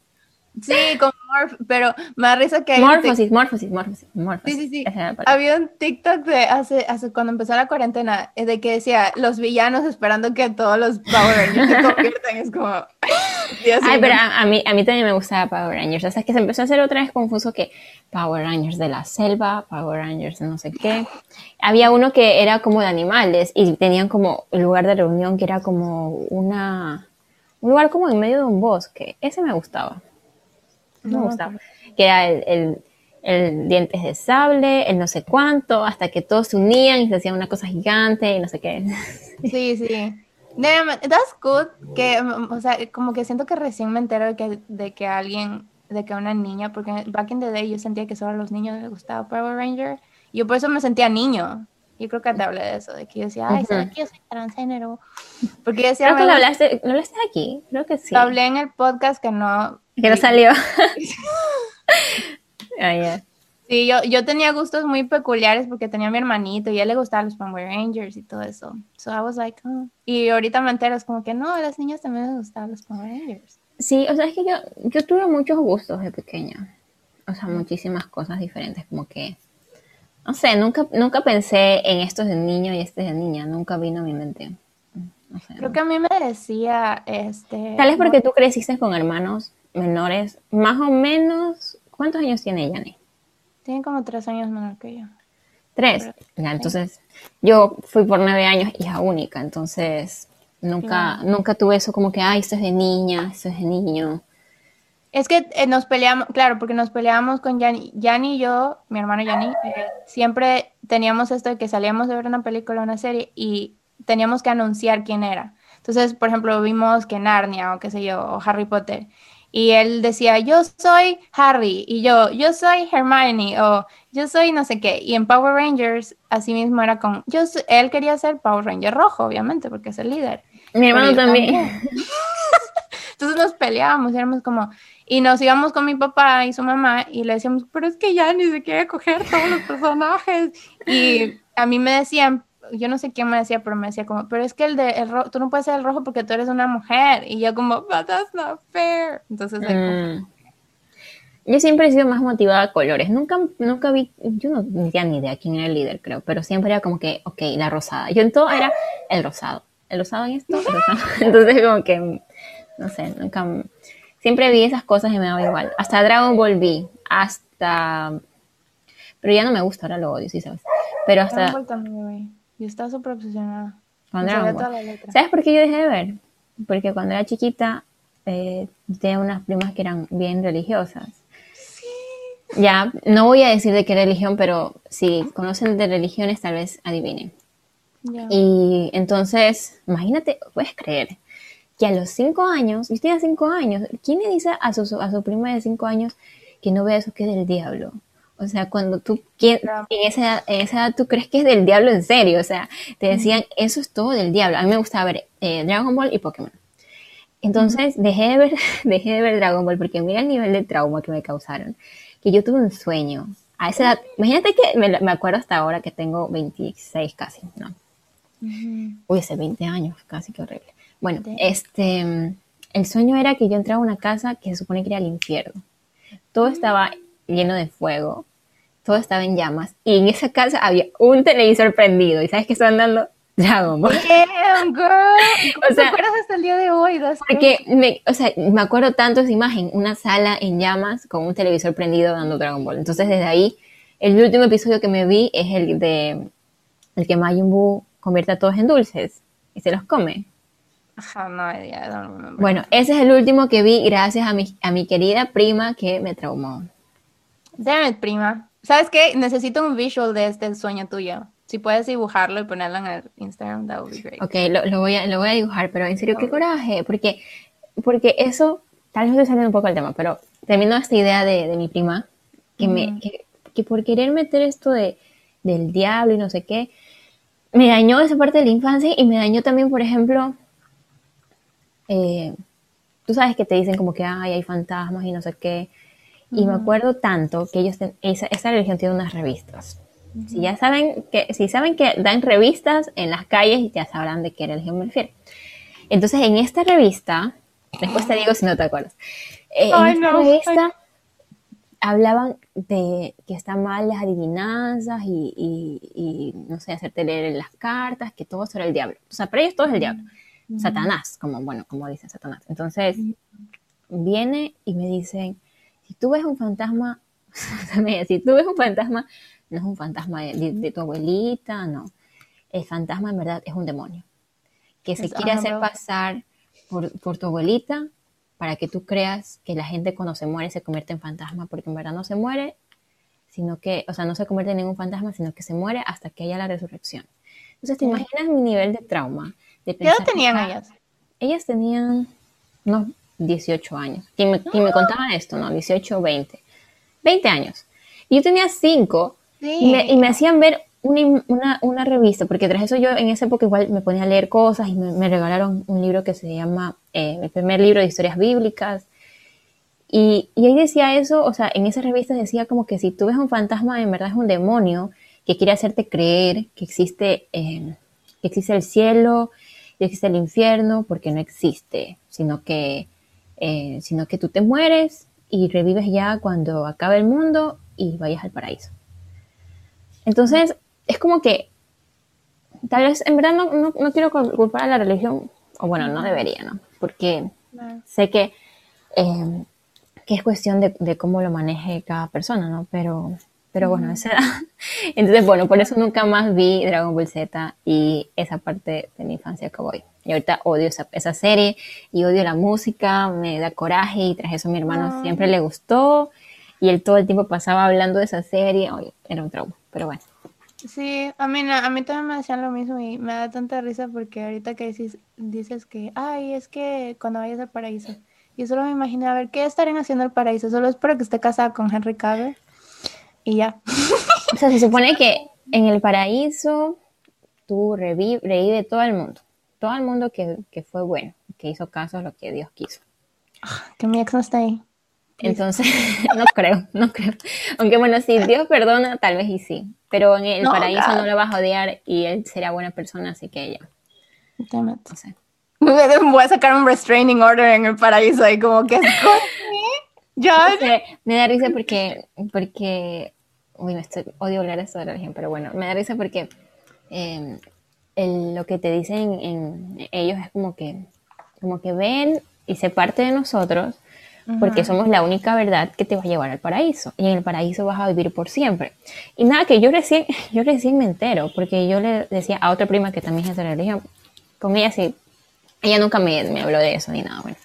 Sí, con Morph, pero me da risa que Morfosis, morfosis, morfosis, morfosis. Sí, sí, sí. Había un TikTok de hace, hace cuando empezó la cuarentena, eh, de que decía los villanos esperando que todos los Power Rangers se conviertan. Es como. [laughs] Dios Ay, mío. pero a, a mí, a mí también me gustaba Power Rangers. Es que se empezó a hacer otra vez confuso que Power Rangers de la selva, Power Rangers de no sé qué. Había uno que era como de animales y tenían como el lugar de reunión que era como una... Un lugar como en medio de un bosque. Ese me gustaba. No me gustaba. Que era el, el, el dientes de sable, el no sé cuánto, hasta que todos se unían y se hacían una cosa gigante y no sé qué. [laughs] Sí, sí. Damn, that's good. Que, mm, o sea, como que siento que recién me entero de que, de que alguien, de que una niña, porque back in the day yo sentía que solo a los niños les gustaba Power Ranger. Y yo por eso me sentía niño. Yo creo que te hablé de eso, de que yo decía, ay, ¿sabes que yo soy transgénero? [laughs] Porque yo decía, Creo que "Me lo gusta". hablaste, ¿lo hablaste aquí? Creo que sí. Lo hablé en el podcast que no. Que no salió. [laughs] Ah, ya. Sí, yo, yo tenía gustos muy peculiares porque tenía a mi hermanito y a él le gustaban los Power Rangers y todo eso. So I was like, oh. Y ahorita me entero, es como que no, a las niñas también les gustaban los Power Rangers. Sí, o sea, es que yo, yo tuve muchos gustos de pequeña. O sea, muchísimas cosas diferentes, como que, no sé, nunca, nunca pensé en esto es de niño y este es de niña, nunca vino a mi mente. No sé, Creo no. que a mí me decía, este... Tal vez porque tú creciste con hermanos menores, más o menos, ¿cuántos años tiene Yanni? Tiene como tres años menor que yo. Tres. Ya, entonces, yo fui por nueve años hija única, entonces, Nunca, nunca tuve eso como que, ay, esto es de niña, esto es de niño. Es que eh, nos peleamos, claro, porque nos peleamos con Yanni. Yanni y yo, mi hermano Yanni, eh, siempre teníamos esto de que salíamos de ver una película o una serie y teníamos que anunciar quién era. Entonces, por ejemplo, vimos que Narnia o qué sé yo, o Harry Potter. Y él decía, yo soy Harry, y yo, yo soy Hermione, o yo soy no sé qué. Y en Power Rangers, así mismo era con, yo él quería ser Power Ranger rojo, obviamente, porque es el líder. Mi hermano también. [laughs] Entonces nos peleábamos, éramos como, y nos íbamos con mi papá y su mamá y le decíamos, pero es que ya ni se quiere coger todos los personajes. Y a mí me decían, yo no sé quién me decía, pero me decía como, pero es que el de el rojo, tú no puedes ser el rojo porque tú eres una mujer. Y yo como, but that's not fair. Entonces, mm. yo siempre he sido más motivada a colores. Nunca, nunca vi, yo no tenía ni idea quién era el líder, creo, pero siempre era como que, ok, la rosada. Yo en todo era el rosado. El rosado en esto, el rosado. [laughs] Entonces, como que, no sé, nunca Siempre vi esas cosas y me daba igual. Hasta Dragon Ball vi, hasta... Pero ya no me gusta, ahora lo odio, sí sabes. Pero hasta... Dragon Ball también Yo estaba súper obsesionada. ¿Sabes por qué yo dejé de ver? Porque cuando era chiquita eh, tenía unas primas que eran bien religiosas. Sí. Ya, no voy a decir de qué religión, pero si conocen de religiones tal vez adivinen. Y entonces, imagínate, puedes creer, que a los cinco años, yo tenía cinco años, ¿quién le dice a su, a su prima de cinco años que no vea eso que es del diablo? O sea, cuando tú, en esa, edad, en esa edad tú crees que es del diablo en serio, o sea, te decían, eso es todo del diablo. A mí me gustaba ver eh, Dragon Ball y Pokémon. Entonces dejé de, ver, [laughs] dejé de ver Dragon Ball porque mira el nivel de trauma que me causaron. Que yo tuve un sueño. A esa edad, imagínate que me, me acuerdo hasta ahora que tengo 26 casi, ¿no? Uy, hace 20 años, casi que horrible. Bueno, este, el sueño era que yo entraba a una casa que se supone que era el infierno. Todo estaba lleno de fuego, todo estaba en llamas, y en esa casa había un televisor prendido, y ¿sabes qué estaban dando? Dragon Ball. Damn, girl. ¿Cómo te acuerdas hasta el día de hoy? porque me, o sea, me acuerdo tanto esa imagen, una sala en llamas con un televisor prendido dando Dragon Ball. Entonces desde ahí, el último episodio que me vi es el de el que Majin Buu convierte a todos en dulces y se los come. Bueno, ese es el último que vi gracias a mi, a mi querida prima que me traumó. Damn it, prima. ¿Sabes qué? Necesito un visual de este sueño tuyo. Si puedes dibujarlo y ponerlo en el Instagram, that would be great. Ok, lo, voy, a, lo voy a dibujar, pero en serio, qué coraje. Porque, porque eso, tal vez estoy saliendo un poco del tema, pero termino esta idea de, de mi prima, que, me, que, que, por querer meter esto de, del diablo y no sé qué, me dañó esa parte de la infancia y me dañó también, por ejemplo, eh, tú sabes que te dicen como que Ay, hay fantasmas y no sé qué. Y me acuerdo tanto que ellos, esa, esa, religión tiene unas revistas. Si ya saben que, si saben que dan revistas en las calles, ya sabrán de qué religión me refiero. Entonces, en esta revista, después te digo si no te acuerdas. Eh, en esta revista hablaban de que están mal las adivinanzas y, y, no sé, hacerte leer las cartas, que todo eso era el diablo. O sea, para ellos todo es el diablo. Satanás, como, bueno, como dice Satanás. Entonces, viene y me dicen, si tú ves un fantasma, [laughs] si tú ves un fantasma, no es un fantasma de, tu abuelita, no. El fantasma en verdad es un demonio que se quiere hacer pasar por, por, tu abuelita para que tú creas que la gente cuando se muere se convierte en fantasma, porque en verdad no se muere, sino que, o sea, no se convierte en ningún fantasma, sino que se muere hasta que haya la resurrección. Entonces, ¿te imaginas mi nivel de trauma? ¿Qué edad tenían ellas? Ellas tenían unos 18 años. ¿Quién me, me contaba esto? No, 18 o 20. 20 años. Y yo tenía 5 y, me, hacían ver una, una, revista, porque tras eso yo en esa época igual me ponía a leer cosas y me, regalaron un libro que se llama eh, el primer libro de historias bíblicas. Y, y, ahí decía eso, o sea, en esa revista decía como que si tú ves un fantasma, en verdad es un demonio que quiere hacerte creer que existe, eh, que existe el cielo, y existe el infierno porque no existe, sino que, eh, sino que tú te mueres y revives ya cuando acabe el mundo y vayas al paraíso. Entonces, es como que, tal vez, en verdad no, no, quiero culpar a la religión, o bueno, no debería, ¿no? Porque sé que, eh, que es cuestión de, de, cómo lo maneje cada persona, ¿no? Pero pero bueno, esa [laughs] Entonces, bueno, por eso nunca más vi Dragon Ball Z y esa parte de mi infancia que voy. Y ahorita odio esa, esa serie y odio la música, me da coraje y tras eso a mi hermano siempre le gustó y él todo el tiempo pasaba hablando de esa serie, Oye, era un trauma, pero bueno. Sí, a mí, a mí también me decían lo mismo y me da tanta risa porque ahorita que dices, dices que, ay, es que cuando vayas al paraíso, yo solo me imaginé, a ver, ¿qué estarían haciendo el paraíso? Solo espero que esté casada con Henry Cavill y ya. [laughs] O sea, se supone que en el paraíso tú revive, todo el mundo, todo el mundo que, que, fue bueno, que hizo caso a lo que Dios quiso. Que mi ex no está ahí. Entonces, [laughs] no creo, no creo. Aunque bueno, si Dios perdona, tal vez y sí. Pero en el paraíso no lo vas a odiar y él será buena persona, así que ella. No sé. [laughs] Voy a sacar un restraining order en el paraíso y como que ya me da risa porque porque uy, me estoy, odio hablar esto de la religión, pero bueno, me da risa porque em, lo que te dicen en ellos es como que como que ven y se parte de nosotros porque somos la única verdad que te va a llevar al paraíso y en el paraíso vas a vivir por siempre. Y nada, que yo recién, [laughs] yo recién me entero, porque yo le decía a otra prima que también es de religión, con ella sí, ella nunca me, me habló de eso ni nada, bueno.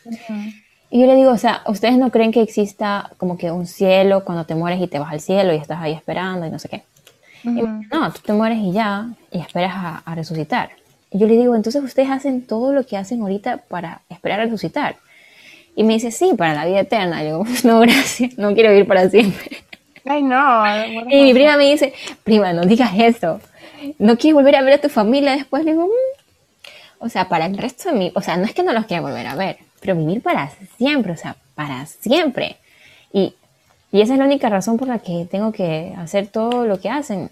Y yo le digo, o sea, ¿ustedes no creen que exista como que un cielo cuando te mueres y te vas al cielo y estás ahí esperando y no sé qué? no, tú te mueres y ya, y esperas a, a resucitar. Y yo le digo, entonces ustedes hacen todo lo que hacen ahorita para esperar a resucitar. Y me dice, sí, para la vida eterna. Yo, [laughs] no, gracias, no quiero vivir para siempre. Ay, no. [laughs] Y mi prima me dice, prima, no digas eso. ¿No quieres volver a ver a tu familia después? Le digo, mm". o sea, para el resto de mi, o sea, no es que no los quiera volver a ver, pero vivir para siempre, o sea, para siempre. Y, y esa es la única razón por la que tengo que hacer todo lo que hacen.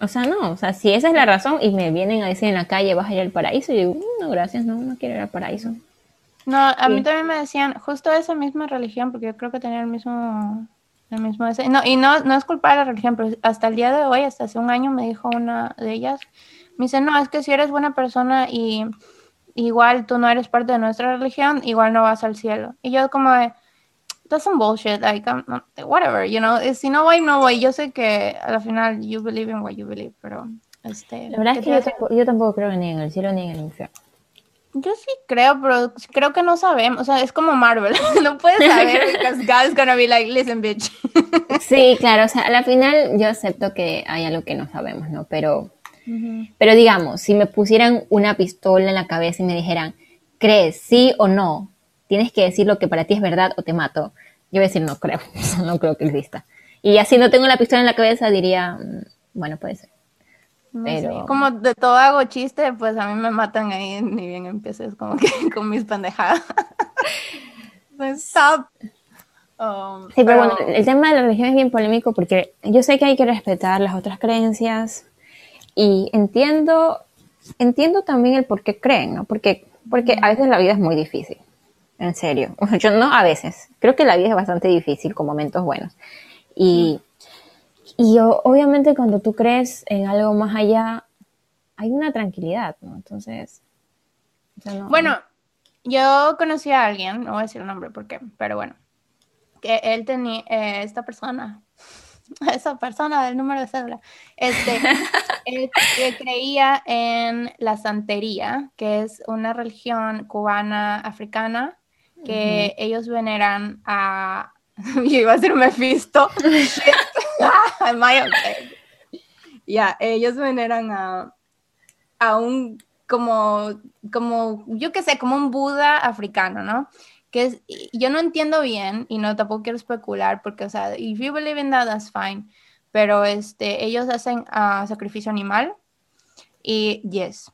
O sea, no, o sea, si esa es la razón y me vienen a decir en la calle, vas a ir al paraíso, yo digo, mm, no, gracias, no, no quiero ir al paraíso. No, a mí también me decían justo esa misma religión, porque yo creo que tenía el mismo, el mismo No, y no, no es culpa de la religión, pero hasta el día de hoy, hasta hace un año, me dijo una de ellas, me dice, no, es que si eres buena persona y igual tú no eres parte de nuestra religión, igual no vas al cielo. Y yo como de, that's some bullshit, like, whatever, you know, si no voy, no voy. Yo sé que al final you believe in what you believe, pero este... La verdad es que yo tampoco, yo tampoco creo ni en el cielo ni en el infierno. Yo sí creo, pero creo que no sabemos. O sea, es como Marvel. [laughs] no puedes saber [laughs] because God's gonna be like, listen, bitch. sí, claro. O sea, a la final yo acepto que hay algo que no sabemos, ¿no? Pero, pero digamos, si me pusieran una pistola en la cabeza y me dijeran, ¿crees sí o no? Tienes que decir lo que para ti es verdad o te mato. Yo voy a decir, no creo. [laughs] no creo que exista. Y así no tengo la pistola en la cabeza, diría, mm, bueno, puede ser. Pero... como de todo hago chiste, pues a mí me matan ahí, ni bien empieces como que [laughs] con mis pendejadas. [laughs] Stop. Um, sí, pero, bueno, el tema de la religión es bien polémico porque yo sé que hay que respetar las otras creencias y entiendo, entiendo también el por qué creen, ¿no? Porque, porque a veces la vida es muy difícil, en serio. [laughs] Yo no a veces, creo que la vida es bastante difícil con momentos buenos. Y, y obviamente cuando tú crees en algo más allá, hay una tranquilidad, ¿no? Entonces... bueno, yo conocí a alguien, no voy a decir el nombre porque, pero bueno, que él tenía, eh, esta persona, [laughs] esa persona del número de cédula, este, él, [laughs] creía en la santería, que es una religión cubana africana que ellos veneran a, [laughs] yo iba a ser Mephisto, Ya, ellos veneran a, a un, como, como, yo qué sé, como un Buda africano, ¿no? Que es, yo no entiendo bien y no tampoco quiero especular porque, o sea, if you believe in that, that's fine. Pero este, ellos hacen uh, sacrificio animal y yes.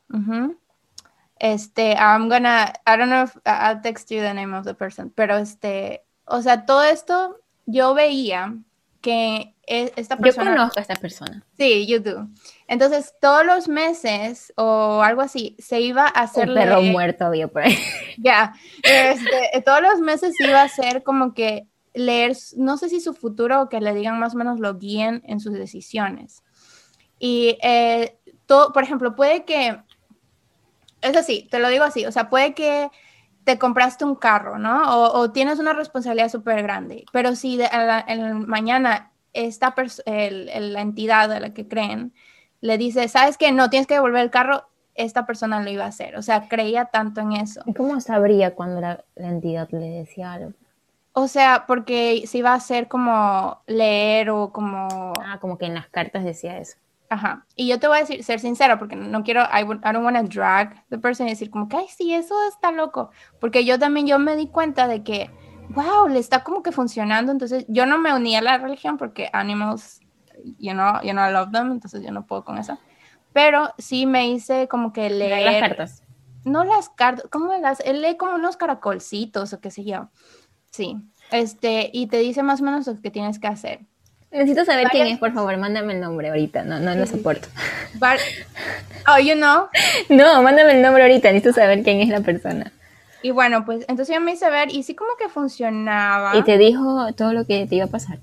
Este, I'm gonna, I don't know if I'll text you the name of the person, pero este, o sea, todo esto yo veía que e, esta persona... Yo conozco a esta persona. Sí, you do. Entonces, todos los meses o algo así, se iba a hacer... Un perro muerto había por ahí. [laughs] Ya, este, todos los meses iba a ser como que leer, no sé si su futuro o que le digan más o menos lo guíen en sus decisiones. Y eh, todo, por ejemplo, puede que, es así, te lo digo así, o sea, puede que te compraste un carro, ¿no? O, tienes una responsabilidad súper grande, pero si de, mañana esta la entidad a la que creen le dice, ¿sabes qué? No, tienes que devolver el carro, esta persona lo iba a hacer. O sea, creía tanto en eso. ¿Y cómo sabría cuando la, la entidad le decía algo? O sea, porque se iba a hacer como leer o como... Ah, como que en las cartas decía eso. Ajá. Y yo te voy a decir, ser sincera, porque no quiero, I, I don't want to drag the person y decir como que, ay, sí, eso está loco. Porque yo también, yo me di cuenta de que, wow, le está como que funcionando. Entonces, yo no me uní a la religión porque animals, you know, you know, I love them, entonces yo no puedo con eso. Pero sí me hice como que leer... Las cartas. No las cartas, ¿cómo las? Él lee como unos caracolcitos o qué sé yo. Sí. Este, y te dice más o menos lo que tienes que hacer. Necesito saber quién Varias- es, por favor, mándame el nombre ahorita. No, no lo soporto. Var- oh, you know. [laughs] No, mándame el nombre ahorita. Necesito saber quién es la persona. Y bueno, pues entonces yo me hice ver y sí como que funcionaba. Y te dijo todo lo que te iba a pasar.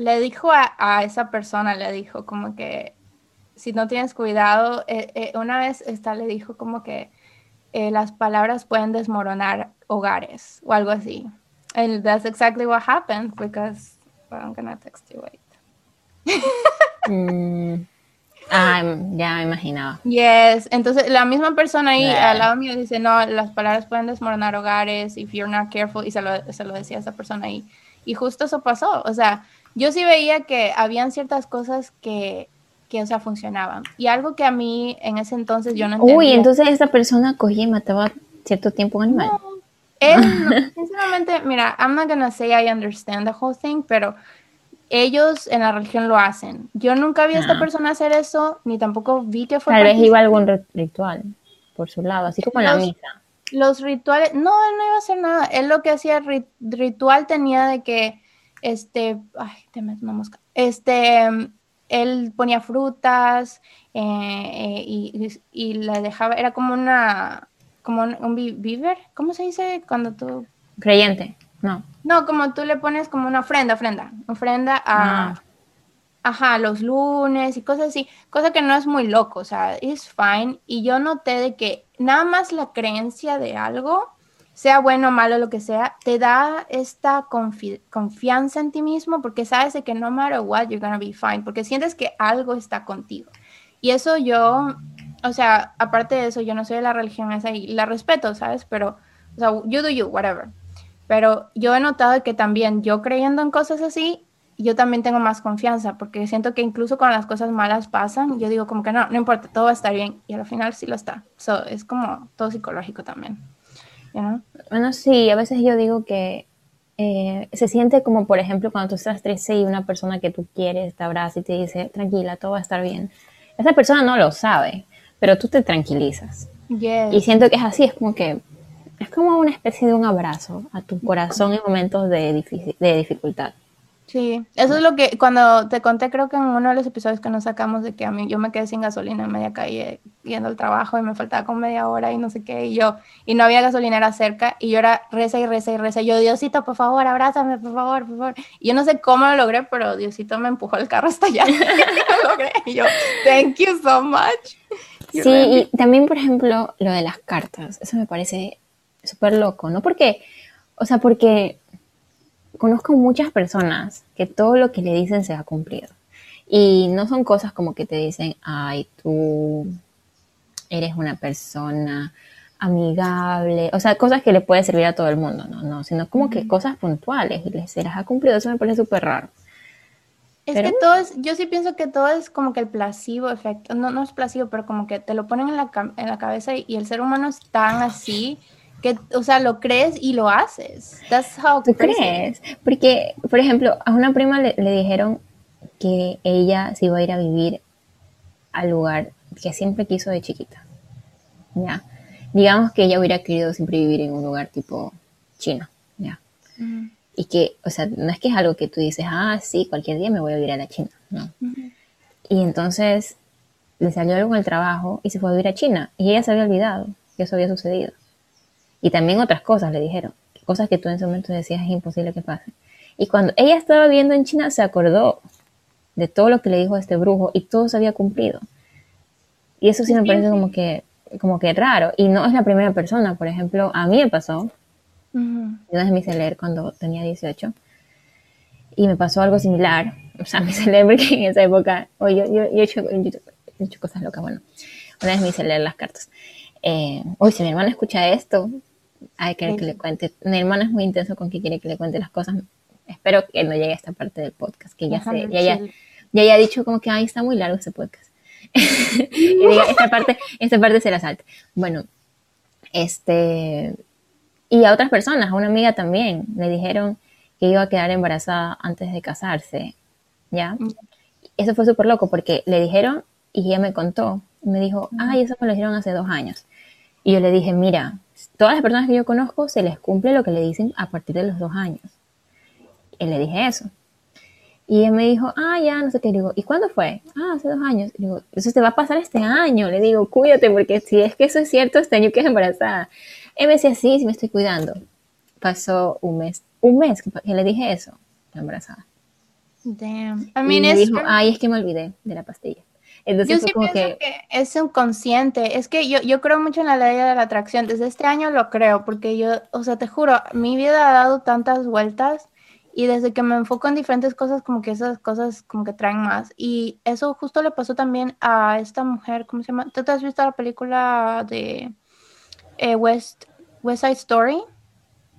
Le dijo a, a esa persona, le dijo como que si no tienes cuidado, eh, eh, una vez esta le dijo como que eh, las palabras pueden desmoronar hogares o algo así. And that's exactly what happened because well, I'm gonna text you wait. Mm. Ah, ya me imaginaba. Yes, entonces la misma persona ahí Yeah. al lado mío dice, no, las palabras pueden desmoronar hogares if you're not careful, y se lo, se lo decía a esa persona ahí. Y justo eso pasó, o sea, yo sí veía que habían ciertas cosas que, que o sea, funcionaban. Y algo que a mí en ese entonces yo no entendía. Uy, entonces esta persona cogía y mataba cierto tiempo un animal. No, él, no, [laughs] sinceramente, mira, I'm not gonna say I understand the whole thing, pero ellos en la religión lo hacen. Yo nunca vi a esta Ah. persona hacer eso, ni tampoco vi que fue Tal vez iba algún ri- ritual por su lado, así como en la Los- misa. Los rituales, no, él no iba a hacer nada. Él lo que hacía, ri- ritual tenía de que, este, ay, te meto una mosca. Este, mm, él ponía frutas eh, eh, y, y, y le dejaba, era como una, como un, un beaver, ¿cómo se dice cuando tú? Creyente, no. No, como tú le pones como una ofrenda, ofrenda, ofrenda a, Ah. ajá, los lunes y cosas así, cosa que no es muy loco, o sea, es fine. Y yo noté de que nada más la creencia de algo, sea bueno o malo, lo que sea, te da esta confi- confianza en ti mismo porque sabes de que no matter what, you're gonna be fine, porque sientes que algo está contigo. Y eso yo, o sea, aparte de eso, yo no soy de la religión esa y la respeto, ¿sabes? Pero, o sea, you do you, whatever. Pero yo he notado que también yo creyendo en cosas así, yo también tengo más confianza, porque siento que incluso cuando las cosas malas pasan, yo digo como que no, no importa, todo va a estar bien, y al final sí lo está. So, es como todo psicológico también. Know? Bueno, sí, a veces yo digo que eh, se siente como, por ejemplo, cuando tú estás triste y una persona que tú quieres te abraza y te dice, tranquila, todo va a estar bien. Esa persona no lo sabe, pero tú te tranquilizas. Yes. Y siento que es así, es como que es como una especie de un abrazo a tu corazón en momentos de dificultad. Sí, eso es lo que cuando te conté, creo que en uno de los episodios que nos sacamos de que a mí yo me quedé sin gasolina en media calle yendo al trabajo y me faltaba como media hora y no sé qué, y yo, y no había gasolinera cerca, y yo era reza y reza y reza, y yo, Diosito, por favor, abrázame, por favor, por favor. Y yo no sé cómo lo logré, pero Diosito me empujó el carro hasta allá [laughs] y lo logré. Y yo, thank you so much. You Sí, really- y también, por ejemplo, lo de las cartas, eso me parece súper loco, ¿no? Porque, o sea, porque conozco muchas personas que todo lo que le dicen se ha cumplido. Y no son cosas como que te dicen, ay, tú eres una persona amigable, o sea, cosas que le puede servir a todo el mundo, no, no, sino como que cosas puntuales y les- se las ha cumplido, eso me parece súper raro. Es Pero- que todo es, yo sí pienso que todo es como que el placebo efecto, no, no es placebo, pero como que te lo ponen en la, en la cabeza y, y el ser humano es tan así que, o sea, lo crees y lo haces. That's how ¿Tú crees? Porque, por ejemplo, a una prima le, le dijeron que ella se iba a ir a vivir al lugar que siempre quiso de chiquita. ¿Ya? Digamos que ella hubiera querido siempre vivir en un lugar tipo China. ¿Ya? Ujú, Y que, o sea, no es que es algo que tú dices, ah, sí, cualquier día me voy a vivir a la China. No. ujú. Y entonces le salió algo en el trabajo y se fue a vivir a China. Y ella se había olvidado que eso había sucedido. Y también otras cosas le dijeron. Cosas que tú en ese momento decías es imposible que pasen. Y cuando ella estaba viviendo en China se acordó de todo lo que le dijo este brujo y todo se había cumplido. Y eso sí me parece como que, como que raro. Y no es la primera persona. Por ejemplo, a mí me pasó Ujú. yo una vez me hice leer cuando tenía 18 y me pasó algo similar. O sea, [laughs] me hice leer porque en esa época, oye, yo, yo, yo he hecho- yo- dicho cosas locas. Bueno, una vez me hice leer las cartas. Eh, uy, si mi hermano escucha esto, hay que que le cuente. Mi hermano es muy intenso con que quiere que le cuente las cosas. Espero que no llegue a esta parte del podcast, que ya sé, ya, ya, ya haya dicho como que, ay, está muy largo ese podcast. [laughs] y diga, esta parte, esta parte se la salta. Bueno, este, y a otras personas, a una amiga también, le dijeron que iba a quedar embarazada antes de casarse, ¿ya? Eso fue súper loco porque le dijeron y ella me contó, y me dijo, ay, eso me lo dijeron hace dos años. Y yo le dije, mira, todas las personas que yo conozco se les cumple lo que le dicen a partir de los dos años. Y le dije eso. Y él me dijo, ah, ya, no sé qué. Le digo, ¿y cuándo fue? Ah, hace dos años. Le digo, eso te va a pasar este año. Le digo, cuídate, porque si es que eso es cierto, este año quedas embarazada. Él me decía, sí, sí me estoy cuidando. Pasó un mes, un mes que, le dije eso, embarazada. Damn. I mean, y me dijo, ay, es que me olvidé de la pastilla. Entonces, yo sí pienso que... es inconsciente. Es que yo, yo creo mucho en la ley de la atracción. Desde este año lo creo, porque yo, o sea, te juro, mi vida ha dado tantas vueltas y desde que me enfoco en diferentes cosas, como que esas cosas como que traen más. Y eso justo le pasó también a esta mujer, ¿cómo se llama? ¿Tú te has visto la película de eh, West, West Side Story?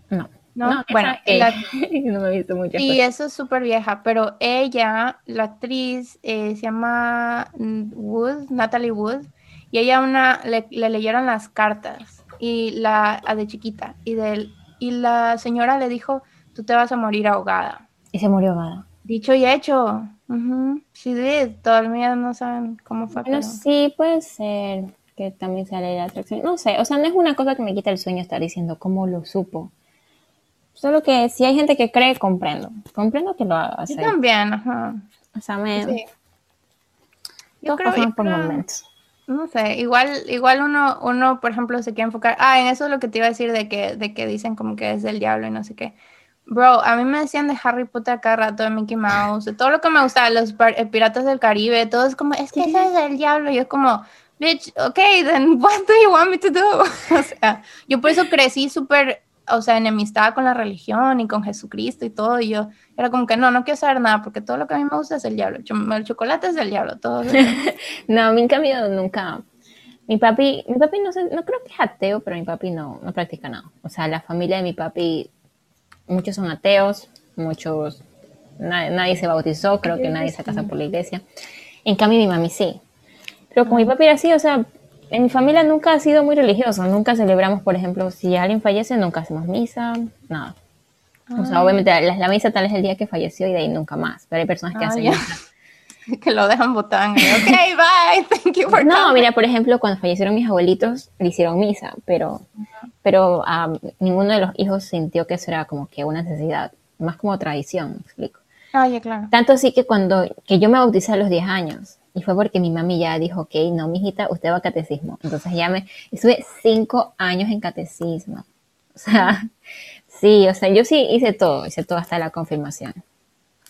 No. ¿No? bueno, [laughs] no me he visto mucho. Y eso es súper vieja, pero ella, la actriz, eh, se llama Wood, Natalie Wood, y ella una, le, leyeron las cartas, y la, de chiquita, y, del, y la señora le dijo, tú te vas a morir ahogada. Y se murió ahogada. Dicho y hecho. Sí, todavía no saben cómo fue. Bueno, sí, puede ser que también sale la atracción. No sé, o sea, no es una cosa que me quita el sueño estar diciendo cómo lo supo. Solo que si hay gente que cree, comprendo. Comprendo que lo haga. Yo también, ajá. O sea, me... Yo creo, que por momentos. No sé, igual, igual uno, uno, por ejemplo, se quiere enfocar. Ah, en eso es lo que te iba a decir de que, de que dicen como que es del diablo y no sé qué. Bro, a mí me decían de Harry Potter cada rato, de Mickey Mouse, de todo lo que me gustaba, los eh, piratas del Caribe, todo es como, es que ese es el diablo. Y yo como, bitch, ok, then what do you want me to do? [laughs] o sea, yo por eso crecí súper, o sea, enemistada con la religión y con Jesucristo y todo. Y yo era como que no, no quiero saber nada porque todo lo que a mí me gusta es el diablo. El chocolate es del diablo, todo. [laughs] no, a mí en cambio nunca. Mi papi, mi papi no sé, no creo que es ateo, pero mi papi no, no practica nada. O sea, la familia de mi papi muchos son ateos, muchos, nadie, se bautizó, creo que nadie se casa por la iglesia. En cambio, mi mami sí. Pero con mi papi era así, o sea, en mi familia nunca ha sido muy religioso, nunca celebramos, por ejemplo, si alguien fallece, nunca hacemos misa, nada. O sea, ah. obviamente la, misa tal es el día que falleció y de ahí nunca más, pero hay personas que ah, hacen [laughs] que lo dejan botán. Ok, bye, [laughs] thank you for No, mira, por ejemplo, cuando fallecieron mis abuelitos, le hicieron misa, pero, pero um, ninguno de los hijos sintió que eso era como que una necesidad, más como tradición, me explico. Ah, ya, claro. Tanto así que cuando, que yo me bauticé a los 10 años, y fue porque mi mami ya dijo, ok, no, mijita, usted va a catecismo. Entonces ya me, estuve 5 años en catecismo. O sea, [laughs] sí, o sea, yo sí hice todo, hice todo hasta la confirmación.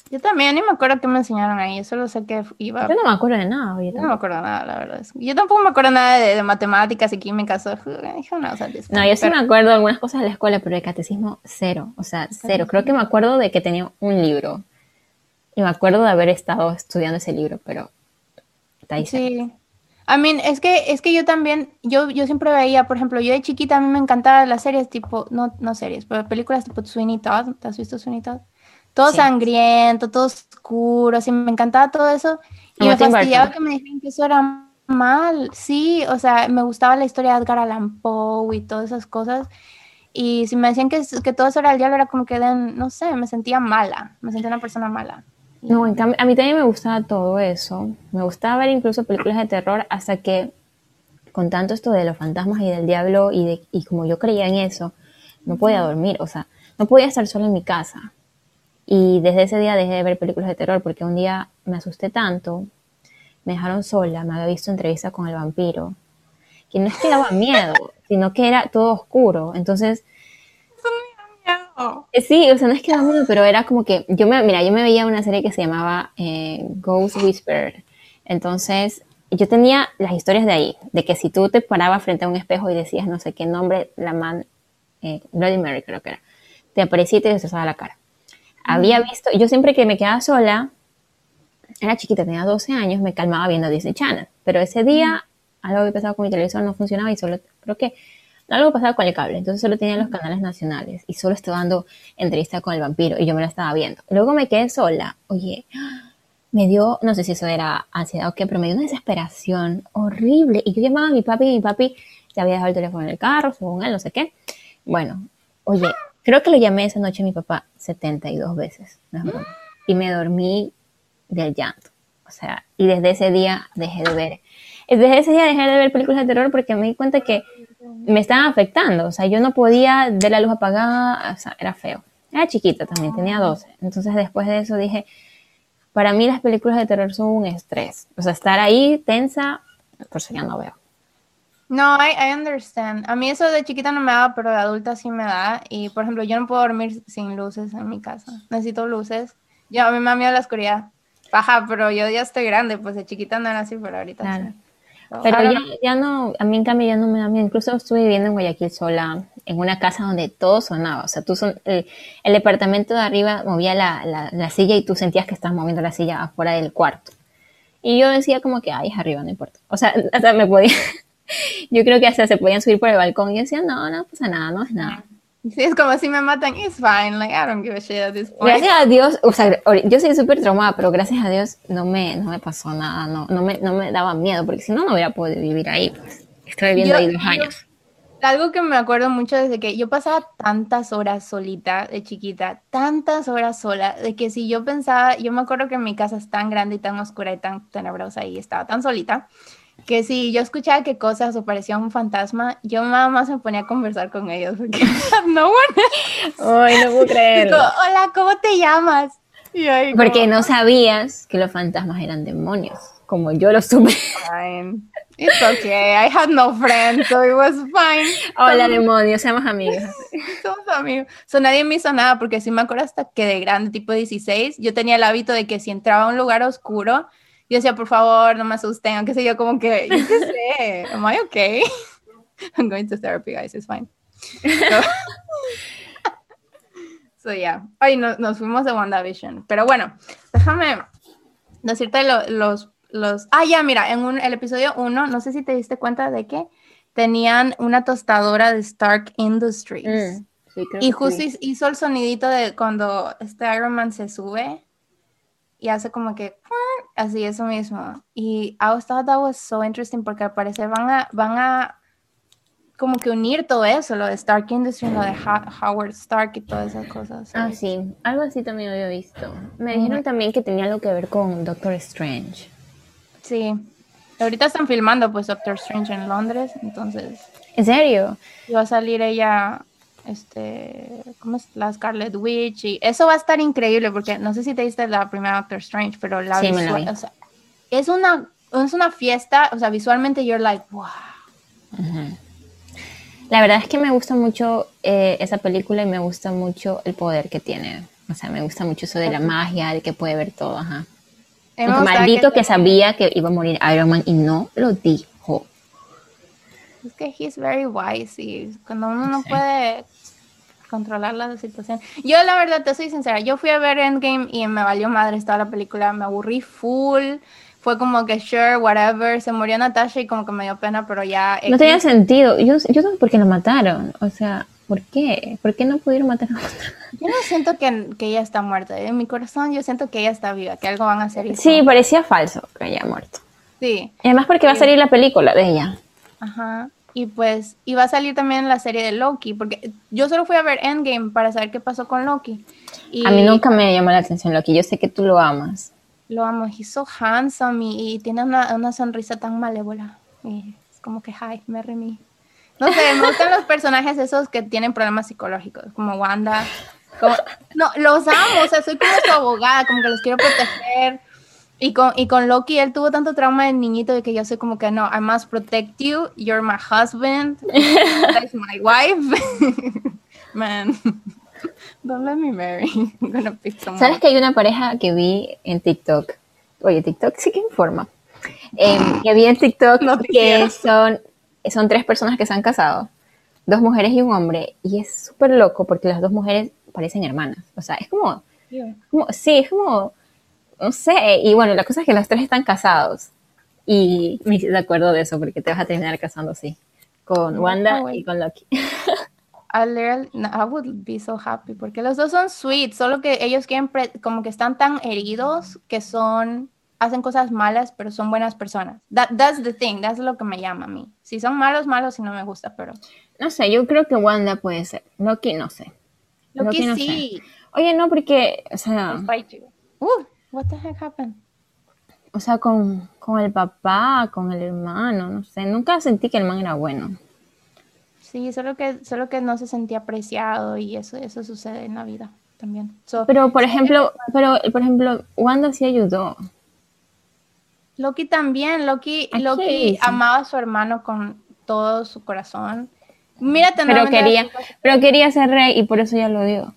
Yo también, ni me acuerdo qué me enseñaron ahí, yo solo sé que iba... Yo no me acuerdo de nada. Yo no me acuerdo de nada, la verdad. Yo tampoco me acuerdo nada de, matemáticas y químicas. [laughs] no, no, yo sí me acuerdo de algunas cosas de la escuela, pero de catecismo cero, o sea, cero. Creo que me acuerdo de que tenía un libro y me acuerdo de haber estado estudiando ese libro, pero está ahí. Sí. I mean, es que, es que yo también, yo, yo siempre veía, por ejemplo, yo de chiquita a mí me encantaban las series tipo, no, no series, pero películas tipo Sweeney Todd. ¿Te has visto Sweeney Todd? todo sangriento, todo oscuro, así me encantaba todo eso. Y me fastidiaba que me dijeran que eso era mal, sí, o sea, me gustaba la historia de Edgar Allan Poe y todas esas cosas. Y si me decían que, que todo eso era el diablo, era como que, no sé, me sentía mala, me sentía una persona mala. No, en cambio, a mí también me gustaba todo eso. Me gustaba ver incluso películas de terror hasta que, con tanto esto de los fantasmas y del diablo, y, de, y como yo creía en eso, no podía dormir, o sea, no podía estar sola en mi casa. Y desde ese día dejé de ver películas de terror porque un día me asusté tanto, me dejaron sola, me había visto entrevista con el vampiro, que no es que daba miedo, sino que era todo oscuro. Entonces... Eh, sí, o sea, no es que daba miedo, pero era como que yo me, mira, yo me veía una serie que se llamaba eh, Ghost Whisperer. Entonces, yo tenía las historias de ahí, de que si tú te parabas frente a un espejo y decías no sé qué nombre, la man, eh, Bloody Mary creo que era, te aparecía y te destrozaba la cara había visto, yo siempre que me quedaba sola, era chiquita, tenía 12 años, me calmaba viendo Disney Channel. Pero ese día algo había pasado con mi televisor, no funcionaba y solo, creo que algo pasaba con el cable, entonces solo tenía los canales nacionales y solo estaba dando entrevista con el vampiro y yo me la estaba viendo. Luego me quedé sola, oye, me dio, no sé si eso era ansiedad o qué, pero me dio una desesperación horrible y yo llamaba a mi papi y mi papi ya había dejado el teléfono en el carro, según él, no sé qué. Bueno, oye, creo que lo llamé esa noche a mi papá 72 veces, no es broma, y me dormí del llanto. O sea, y desde ese día dejé de ver. Desde ese día dejé de ver películas de terror porque me di cuenta que me estaban afectando. O sea, yo no podía de la luz apagada, o sea, era feo. Era chiquita también, tenía 12. Entonces después de eso dije, para mí las películas de terror son un estrés. O sea, estar ahí tensa, por eso ya no veo. No, I, I understand. A mí eso de chiquita no me da, pero de adulta sí me da. Y por ejemplo, yo no puedo dormir sin luces en mi casa. Necesito luces. Yo, a mí me da miedo la oscuridad. Baja, pero yo ya estoy grande, pues de chiquita no era así, pero ahorita sí. Pero ya, ya, no, a mí en cambio ya no me da miedo. Incluso estuve viviendo en Guayaquil sola, en una casa donde todo sonaba. O sea, tú son, el, departamento de arriba movía la, la, la, silla y tú sentías que estabas moviendo la silla afuera del cuarto. Y yo decía como que, ay, es arriba, no importa. O sea, [laughs] hasta me podía, [laughs] yo creo que hasta se podían subir por el balcón y yo decía, no, no pasa nada, no es nada. Sí, [laughs] es como si me matan, it's fine, like, I don't give a shit at this point. Gracias a Dios, o sea, yo soy súper traumada, pero gracias a Dios no me, no me pasó nada, no, no, me, no me daba miedo, porque si no, no hubiera podido vivir ahí, pues. Estoy viviendo ahí dos años. algo que me acuerdo mucho desde que yo pasaba tantas horas solita de chiquita, tantas horas sola, de que si yo pensaba, yo me acuerdo que mi casa es tan grande y tan oscura y tan tenebrosa y estaba tan solita, que si yo escuchaba que cosas o parecía un fantasma, yo nada más me ponía a conversar con ellos. Porque [laughs] no, bueno. Ay, no puedo creerlo. Hola, ¿cómo te llamas? porque no sabías que los fantasmas eran demonios, como yo lo supe. Fine. It's okay. I had no friends, so it was fine. Hola, demonios, seamos amigos. [laughs] Somos amigos. So, nadie me hizo nada, porque si me acuerdo hasta que de grande, tipo 16, yo tenía el hábito de que si entraba a un lugar oscuro, yo decía, por favor, no me asusten, aunque sé yo como que, yo qué [laughs] sé, am I okay? [laughs] I'm going to therapy, guys, it's fine. So, [laughs] so yeah. Ay, no, nos fuimos de WandaVision. Pero bueno, déjame decirte los, los... Ah, ya, mira, en un, el episodio 1, no sé si te diste cuenta de que tenían una tostadora de Stark Industries. Mm, sí, y justo sí. hizo el sonidito de cuando este Iron Man se sube y hace como que así eso mismo. Y I thought that was so interesting porque al parecer van a, van a como que unir todo eso, lo de Stark Industries, lo de Howard Stark y todas esas cosas. Ah, sí, algo así también había visto. Me dijeron también que tenía algo que ver con Doctor Strange. Sí. Ahorita están filmando pues Doctor Strange en Londres, entonces. ¿En serio? va a salir ella este, ¿cómo es? La Scarlet Witch y eso va a estar increíble porque no sé si te diste la primera Doctor Strange, pero la, sí, visual, o sea, es una es una fiesta, o sea, visualmente you're like, wow. La verdad es que me gusta mucho eh, esa película y me gusta mucho el poder que tiene. O sea, me gusta mucho eso de la magia, de que puede ver todo, ajá. Maldito que, que sabía que iba a morir Iron Man y no lo dijo. Es que he's very wise y cuando uno no puede controlar la situación. Yo la verdad te soy sincera, yo fui a ver Endgame y me valió madre toda la película, me aburrí full. Fue como que sure, whatever, se murió Natasha y como que me dio pena, pero ya... No tenía sentido, yo, yo no sé por qué la mataron, o sea, ¿por qué? ¿Por qué no pudieron matar a otra? Yo no siento que, que, ella está muerta, en mi corazón yo siento que ella está viva, que algo van a hacer. Sí, parecía falso que haya muerto. Sí. Y además porque va a salir la película de ella. Ajá. Y pues iba a salir también la serie de Loki, porque yo solo fui a ver Endgame para saber qué pasó con Loki. Y a mí nunca me llamó la atención Loki, yo sé que tú lo amas. Lo amo, he's so handsome y, y tiene una, una, sonrisa tan malévola. Y es como que, hi, marry me. No sé, me gustan los personajes esos que tienen problemas psicológicos, como Wanda. Como, no, los amo, o sea, soy como su abogada, como que los quiero proteger y con, y con Loki, él tuvo tanto trauma de niñito de que yo soy como que no, I must protect you, you're my husband, that's my wife. [laughs] Man, [laughs] don't let me marry. [laughs] I'm gonna pick someone. ¿Sabes que hay una pareja que vi en TikTok? Oye, TikTok sí que informa. Eh, que vi en TikTok no que son, son tres personas que se han casado, dos mujeres y un hombre, y es súper loco porque las dos mujeres parecen hermanas. O sea, es como, yeah. como sí, es como no sé, y bueno, la cosa es que los tres están casados. Y me hice de acuerdo de eso, porque te vas a terminar casando así, con Wanda y con Loki. [laughs] I, I would be so happy, porque los dos son sweet, solo que ellos quieren, como que están tan heridos que son, hacen cosas malas, pero son buenas personas. That, that's the thing, that's lo que me llama a mí. Si son malos, malos, si no me gusta, pero... No sé, yo creo que Wanda puede ser. Loki, no sé. Loki, sí. Oye, no, porque, o sea... Uh, what the heck happened? O sea, con, con el papá, con el hermano, no sé. Nunca sentí que el man era bueno. Sí, solo que, solo que no se sentía apreciado y eso, eso sucede en la vida también. pero por ejemplo, pero por ejemplo, Wanda sí ayudó. Loki también, Loki, Loki amaba a su hermano con todo su corazón. Mírate, pero quería, pero quería ser rey y por eso ya lo dio.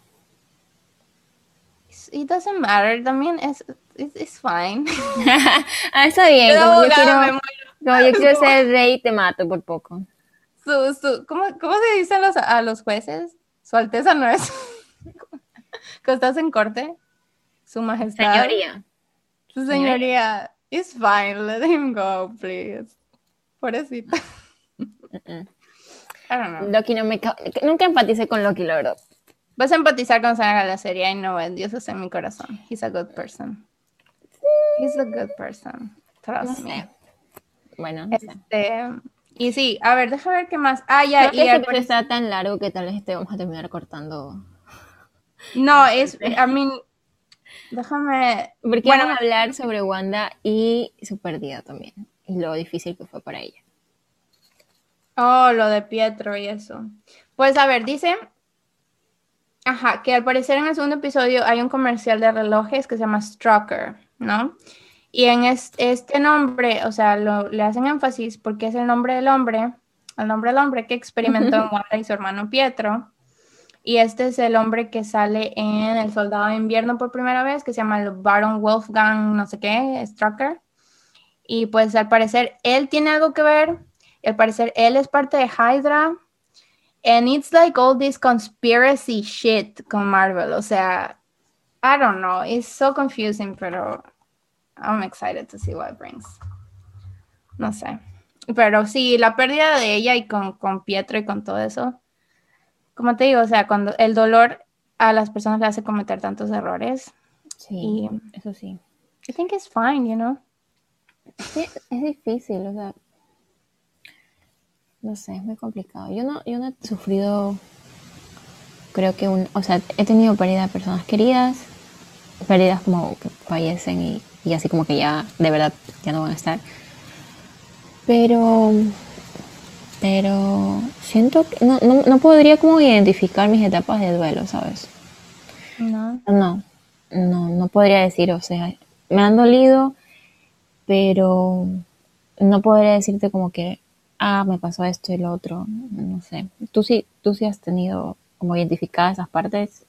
It doesn't matter, también es it's, fine. [laughs] [laughs] ah, está bien, como yo, quiero, [laughs] como yo quiero ser rey, te mato por poco su, ¿cómo, se dice a los, jueces? Su Alteza no es. Cuando estás en corte, su majestad. Señoría. Su señoría. It's fine, let him go, please. Pobrecito. I don't know. Loki no me. Nunca empaticé con Loki, la verdad. Vas a empatizar con salga la serie y no, Dios es en mi corazón. He's a good person. He's a good person. Trust me. Bueno, no este, y sí, a ver, déjame ver qué más. Ah, ya. y que este está tan largo que tal vez este vamos a terminar cortando. No, es, a mí, déjame. Porque bueno, vamos a hablar sobre Wanda y su pérdida también. Y lo difícil que fue para ella. Oh, lo de Pietro y eso. Pues a ver, dice. Ajá, que al parecer en el segundo episodio hay un comercial de relojes que se llama Strucker, ¿no? Y en este, nombre, o sea, lo, le hacen énfasis porque es el nombre del hombre, el nombre del hombre que experimentó en Wanda y su hermano Pietro. Y este es el hombre que sale en El Soldado de Invierno por primera vez, que se llama el Baron Wolfgang, no sé qué, Strucker. Y pues al parecer él tiene algo que ver. Y al parecer él es parte de Hydra. And it's like all this conspiracy shit con Marvel. O sea, I don't know. It's so confusing, pero I'm excited to see what it brings. No sé. Pero sí, la pérdida de ella y con, con Pietro y con todo eso. Como te digo, o sea, cuando el dolor a las personas le hace cometer tantos errores. Sí, eso sí. I think it's fine, you know. Sí, es difícil, o sea. No sé, es muy complicado. Yo no, yo no he sufrido, creo que un, o sea, he tenido pérdida de personas queridas, pérdidas como que fallecen y y así como que ya de verdad ya no van a estar. Pero, pero siento que no, no, podría como identificar mis etapas de duelo, ¿sabes? No. No, no, no podría decir, o sea, me han dolido, pero no podría decirte como que, ah, me pasó esto y lo otro, no sé. ¿Tú sí, tú sí has tenido como identificadas esas partes?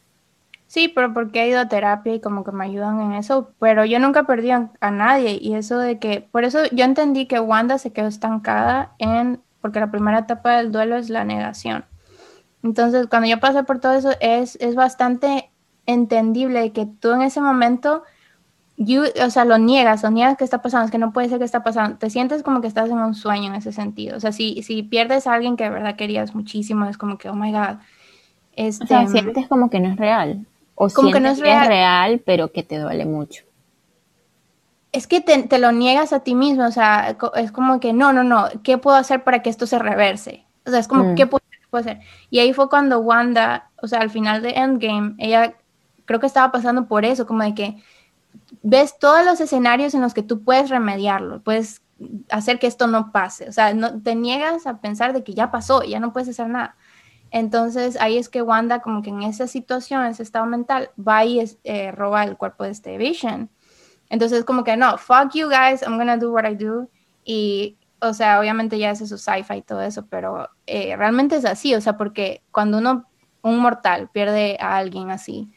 Sí, pero porque he ido a terapia y como que me ayudan en eso, pero yo nunca perdí a, nadie y eso de que, por eso yo entendí que Wanda se quedó estancada en, porque la primera etapa del duelo es la negación. Entonces, cuando yo pasé por todo eso, es, es bastante entendible que tú en ese momento, o sea, lo niegas, lo niegas que está pasando, es que no puede ser que está pasando, te sientes como que estás en un sueño en ese sentido. O sea, si, si pierdes a alguien que de verdad querías muchísimo, es como que, oh my God. Este, o sea, sientes como que no es real. O como que no es real. pero que te duele mucho. Es que te, lo niegas a ti mismo, o sea, es como que no, no, no, ¿qué puedo hacer para que esto se reverse? O sea, es como, mm. ¿qué, puedo, hacer? Y ahí fue cuando Wanda, o sea, al final de Endgame, ella creo que estaba pasando por eso, como de que ves todos los escenarios en los que tú puedes remediarlo, puedes hacer que esto no pase, o sea, no, te niegas a pensar de que ya pasó, ya no puedes hacer nada. Entonces ahí es que Wanda como que en esa situación, ese estado mental, va y eh, roba el cuerpo de este Vision. Entonces como que no, fuck you guys, I'm gonna do what I do. Y, o sea, obviamente ya hace su sci-fi y todo eso, pero eh, realmente es así, o sea, porque cuando uno, un mortal, pierde a alguien así,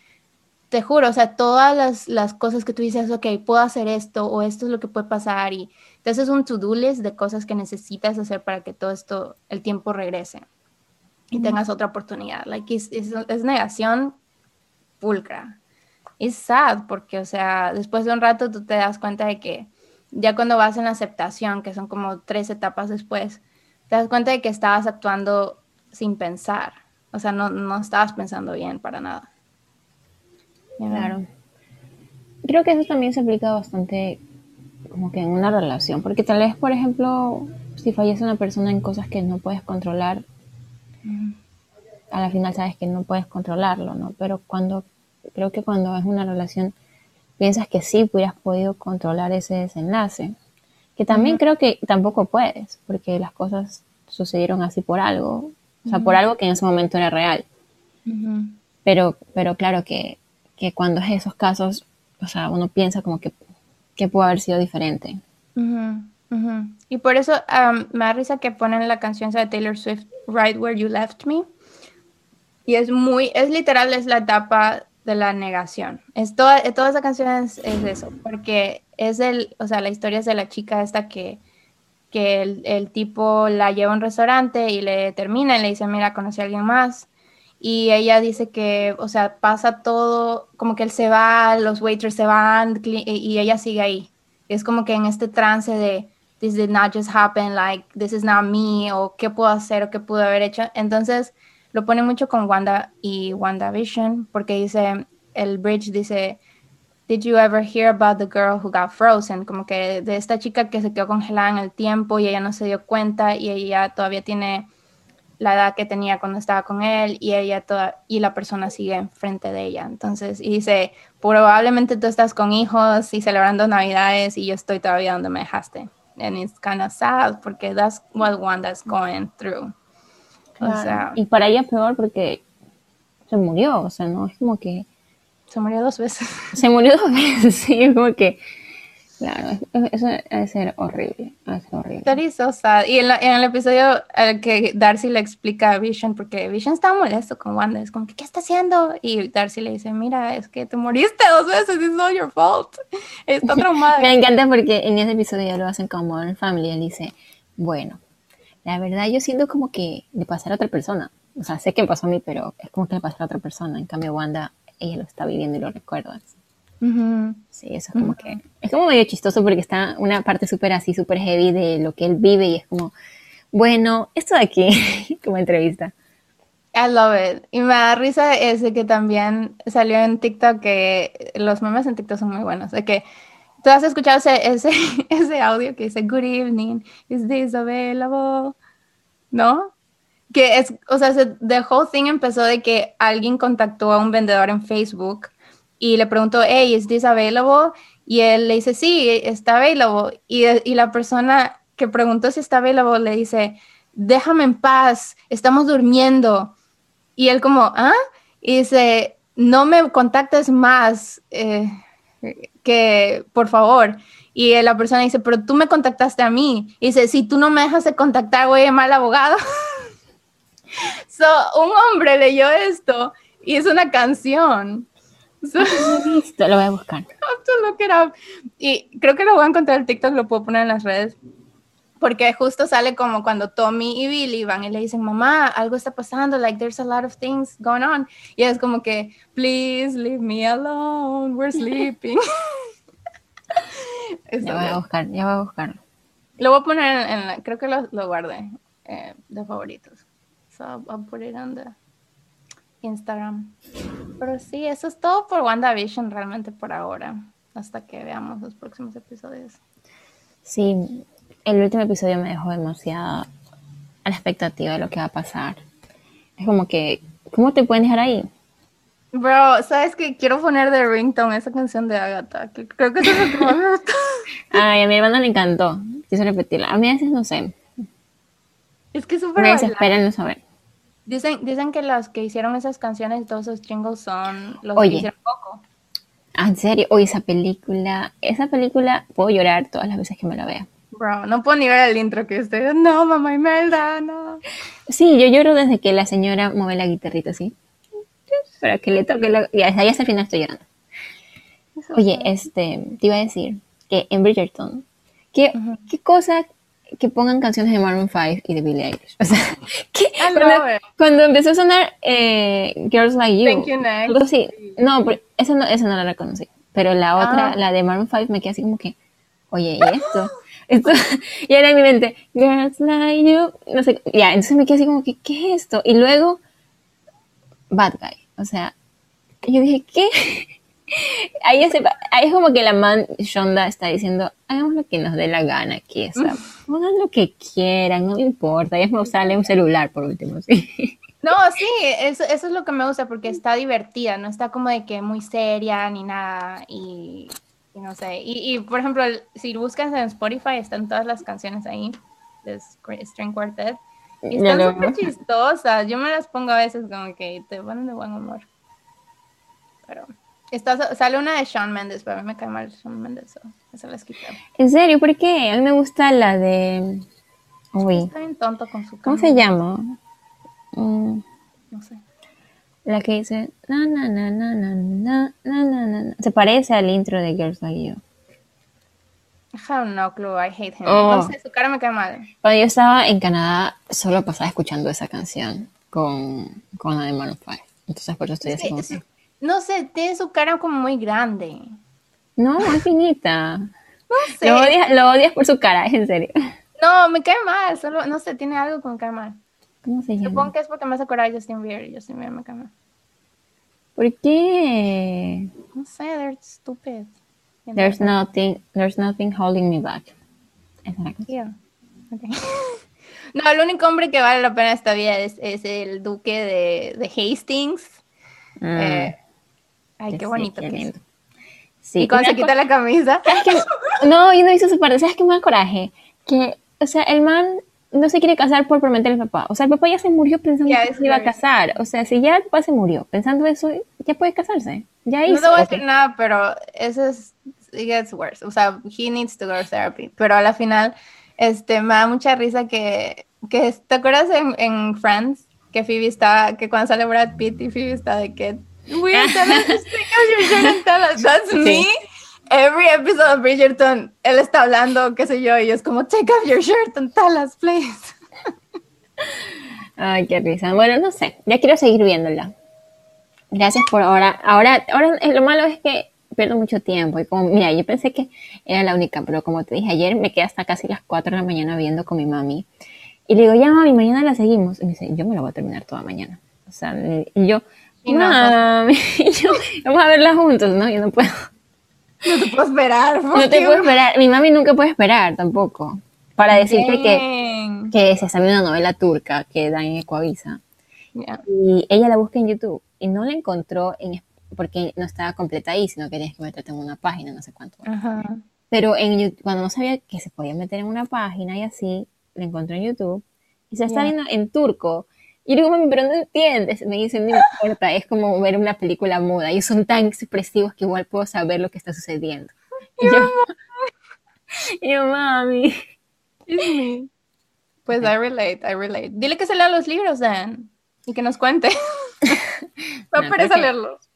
te juro, o sea, todas las, las, cosas que tú dices, ok, puedo hacer esto o esto es lo que puede pasar y te haces un to-do list de cosas que necesitas hacer para que todo esto, el tiempo regrese y tengas otra oportunidad. Like, es, es, negación pulcra. es sad porque, o sea, después de un rato tú te das cuenta de que ya cuando vas en la aceptación, que son como tres etapas después, te das cuenta de que estabas actuando sin pensar. O sea, no, no estabas pensando bien para nada. Claro. Creo que eso también se aplica bastante como que en una relación, porque tal vez, por ejemplo, si fallece una persona en cosas que no puedes controlar, a la final sabes que no puedes controlarlo, ¿no? Pero cuando, creo que cuando es una relación, piensas que sí hubieras podido controlar ese desenlace, que también creo que tampoco puedes, porque las cosas sucedieron así por algo, o sea, por algo que en ese momento era real. Pero, pero claro que, que, cuando es esos casos, o sea, uno piensa como que, que pudo haber sido diferente. Y por eso me da risa que ponen la canción de Taylor Swift, Right Where You Left Me. Y es muy, es literal, es la etapa de la negación. Es toda, toda esa canción es, eso, porque es el, o sea, la historia es de la chica esta que, que el, el, tipo la lleva a un restaurante y le termina y le dice, mira, conocí a alguien más. Y ella dice que, o sea, pasa todo, como que él se va, los waiters se van y ella sigue ahí. Es como que en este trance de, this did not just happen, like, this is not me, o qué puedo hacer, o qué pude haber hecho. Entonces, lo pone mucho con Wanda y WandaVision, porque dice, el bridge dice, Did you ever hear about the girl who got frozen? Como que de esta chica que se quedó congelada en el tiempo y ella no se dio cuenta y ella todavía tiene la edad que tenía cuando estaba con él y ella toda, y la persona sigue enfrente de ella. Entonces, y dice, probablemente tú estás con hijos y celebrando navidades y yo estoy todavía donde me dejaste. And it's kind of sad porque that's what Wanda's going through. y para ella peor porque se murió, o sea, no es como que... Se murió dos veces. Se murió dos [laughs] veces, sí, como que... Claro, eso debe ser horrible, debe ser horrible. That is so sad. Y en, en el episodio el que Darcy le explica a Vision, porque Vision está molesto con Wanda, es como, ¿qué está haciendo? Y Darcy le dice, mira, es que te moriste dos veces, it's not your fault. Está [laughs] traumada. Me encanta porque en ese episodio ya lo hacen como en Family, él dice, bueno, la verdad yo siento como que le pasara a otra persona. O sea, sé que me pasó a mí, pero es como que le pasara a otra persona. En cambio, Wanda, ella lo está viviendo y lo recuerda. Sí, eso es como que. Es como medio chistoso porque está una parte súper así, súper heavy de lo que él vive y es como, bueno, esto de aquí, [laughs] como entrevista. I love it. Y me da risa ese que también salió en TikTok, que los memes en TikTok son muy buenos. De que tú has escuchado ese, ese, [laughs] ese audio que dice, Good evening, is this available? ¿No? Que es, o sea, the whole thing empezó de que alguien contactó a un vendedor en Facebook y le preguntó, hey, is this available? Y él le dice, sí, está available. Y, y la persona que preguntó si está available le dice, déjame en paz, estamos durmiendo. Y él como, ¿ah? Y dice, no me contactes más, eh, que por favor. Y la persona dice, pero tú me contactaste a mí. Y dice, si tú no me dejas de contactar, voy a llamar al abogado. [laughs] so, un hombre leyó esto y es una canción. Lo voy a buscar. [laughs] Y creo que lo voy a encontrar en TikTok, lo puedo poner en las redes. Porque justo sale como cuando Tommy y Billy van y le dicen, mamá, algo está pasando, like there's a lot of things going on. Y es como que, please leave me alone, we're sleeping. [laughs] ya voy a buscar, ya voy a buscar. Lo voy a poner en, creo que lo, lo guardé eh, de favoritos. So I'll put it on the Instagram. Pero sí, eso es todo por WandaVision realmente por ahora, hasta que veamos los próximos episodios. Sí, el último episodio me dejó demasiado a la expectativa de lo que va a pasar. Es como que, ¿cómo te pueden dejar ahí? Bro, ¿sabes que Quiero poner de ringtone esa canción de Agatha, que creo que es lo que más me gusta. [laughs] Ay, a mi hermana le encantó. Quise repetirla. A mí a veces no sé. Es que es súper Me desesperan no saber. Dicen, dicen que los que hicieron esas canciones todos esos jingles son los que hicieron poco. Ah, en serio, oye, esa película, esa película puedo llorar todas las veces que me la vea. Bro, no puedo ni ver el intro que estoy. No, mamá Imelda, no. Sí, yo lloro desde que la señora mueve la guitarrita así. Para que le toque la. Y ahí hasta el final estoy llorando. Oye, este, te iba a decir que en Bridgerton, ¿qué, ¿qué cosa que pongan canciones de Maroon 5 y de Billie Eilish. O sea, [laughs] Cuando, love it. cuando empezó a sonar eh, Girls Like You, Thank you, next. No, pero esa no, esa no la reconocí. Pero la otra, Ah. la de Maroon 5, me quedé así como que, oye, ¿y esto? [laughs] esto [laughs] y era en mi mente, Girls Like You, no sé, ya, entonces me quedé así como que, ¿qué es esto? Y luego, Bad Guy. O sea, yo dije, ¿qué? Ahí es, ahí es como que la man Shonda está diciendo, hagamos lo que nos dé la gana aquí, o sea, pongan lo que quieran, no me importa, ya me sale un celular por último, sí. [laughs] No, sí, eso, eso es lo que me gusta porque está divertida, no está como de que muy seria ni nada y, y no sé. Y, y, por ejemplo, si buscas en Spotify están todas las canciones ahí de String Quartet y están súper chistosas. Yo me las pongo a veces como que te ponen de buen humor. Pero está, sale una de Shawn Mendes, pero a mí me cae mal Shawn Mendes, so, esa las quité. ¿En serio? ¿Por qué? A mí me gusta la de... Uy, Está bien tonto con su ¿cómo se llama? Mm, No sé. la que dice... Na, na, na, na, na, na, na, na, na, na. Se parece al intro de Girls Like You. I have no clue, I hate him. Oh. No sé, su cara me cae mal. Cuando yo estaba en Canadá, solo pasaba escuchando esa canción con, con la de Maroon 5. Entonces por eso estoy así No sé, tiene su cara como muy grande. No, es finita. [laughs] No sé. Lo odias, lo odias por su cara, es en serio. No, me cae mal, solo, no sé, tiene algo me cae mal. ¿Cómo se Supongo llama? que es porque me hace acordar de Justin Bieber y Justin Bieber me cae mal. ¿Por qué? No sé, they're stupid. There's nothing, there's nothing holding me back. Yeah. Okay. [laughs] No, el único hombre que vale la pena esta vida es, es el duque de, de Hastings. Mm, Eh, ay, sí, qué bonito qué que es. lindo. Sí, Y cuando se quita la camisa. [laughs] ¿Sabes qué? No, yo no hice esa parte. ¿Sabes qué me da coraje? Que, o sea, el man no se quiere casar por prometer al papá. O sea, el papá ya se murió pensando Ya, que se iba a casar. O sea, si ya el papá se murió pensando eso, ya puede casarse. Ya hizo. No te voy a decir nada, pero eso es, it gets worse. O sea, he needs to go to therapy. Pero a la final, este, me da mucha risa que, que ¿te acuerdas en, en Friends? Que Phoebe estaba, que cuando sale Brad Pitt y Phoebe está de que, we're gonna take off your shirt and tell us." That's me. Every episode of Bridgerton, él está hablando, qué sé yo, y es como, take off your shirt and tell us, please. [laughs] Ay, qué risa. Bueno, no sé. Ya quiero seguir viéndola. Gracias por ahora. Ahora, ahora eh, lo malo es que pierdo mucho tiempo. Y como, mira, yo pensé que era la única, pero como te dije ayer, me quedé hasta casi las 4 de la mañana viendo con mi mami. Y le digo, ya mami, mañana la seguimos. Y me dice, yo me la voy a terminar toda mañana. O sea, y yo, no, y [laughs] yo, vamos a verla juntos, ¿no? Yo no puedo. No te puedo esperar. [laughs] No te puedo esperar. Mi mami nunca puede esperar tampoco. Para decirte que, que se está viendo una novela turca que da en Ecuavisa. Yeah. Y ella la busca en YouTube y no la encontró en, porque no estaba completa ahí, sino que tenías que meterte en una página, no sé cuánto. Ajá. Pero en, Yu- cuando no sabía que se podía meter en una página y así, la encontré en YouTube y se está Ya. viendo en turco. Y digo, mami, pero no entiendes. Me dicen, no importa, es como ver una película muda. Y son tan expresivos que igual puedo saber lo que está sucediendo. Y yo, [laughs] y yo, mami. Pues I relate, I relate. Dile que se lea los libros, Dan, y que nos cuente. [laughs] Me No, parece leerlos.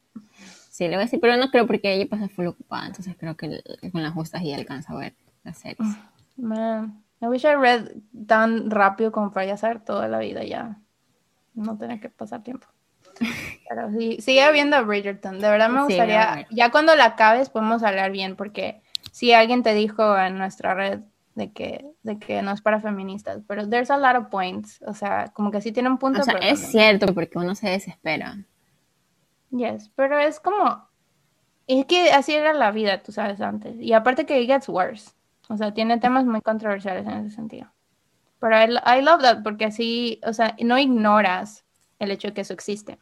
Sí, le voy a decir, pero no creo porque ella pasa full ocupada, entonces creo que con las justas y alcanza a ver las series. Man, I wish I read tan rápido como para ya saber toda la vida ya. No tener que pasar tiempo. [laughs] Pero sí, sigue viendo Bridgerton. De verdad me Sí, gustaría. Ya cuando la acabes podemos hablar bien, porque si alguien te dijo en nuestra red de que, de que no es para feministas, pero there's a lot of points. O sea, como que sí tiene un punto. O sea, pero es cierto porque uno se desespera. Yes, pero es como. Es que así era la vida, tú sabes, antes. Y aparte que it gets worse. O sea, tiene temas muy controversiales en ese sentido. Pero I, I love that porque así, o sea, no ignoras el hecho de que eso existe.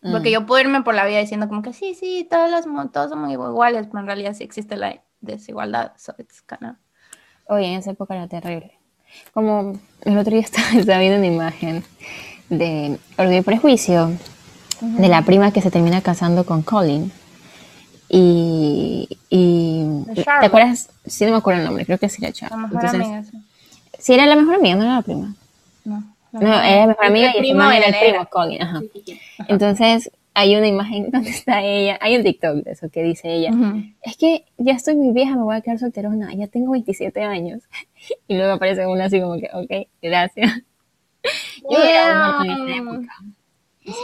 Porque Mm. yo puedo irme por la vida diciendo como que sí, sí, todas las, todos somos iguales, pero en realidad sí existe la desigualdad. So it's kinda... Oye, en esa época era terrible. Como el otro día [laughs] estaba, estaba viendo una imagen de Orgullo y Prejuicio, de la prima que se termina casando con Colin. Y, y ¿te acuerdas? Sí, no me acuerdo el nombre, creo que sí La Charlotte. Entonces, amiga, sí. Sí, era la mejor amiga, no era la prima. No, No, era la mejor amiga y el primo era el primo, Colin. Ajá. Entonces, hay una imagen [laughs] donde está ella, hay un TikTok de eso que dice ella, es que ya estoy muy vieja, me voy a quedar solterona, ya tengo 27 años. [laughs] Y luego aparece una así como que, ok, gracias. Yo yeah. en época. [gasps]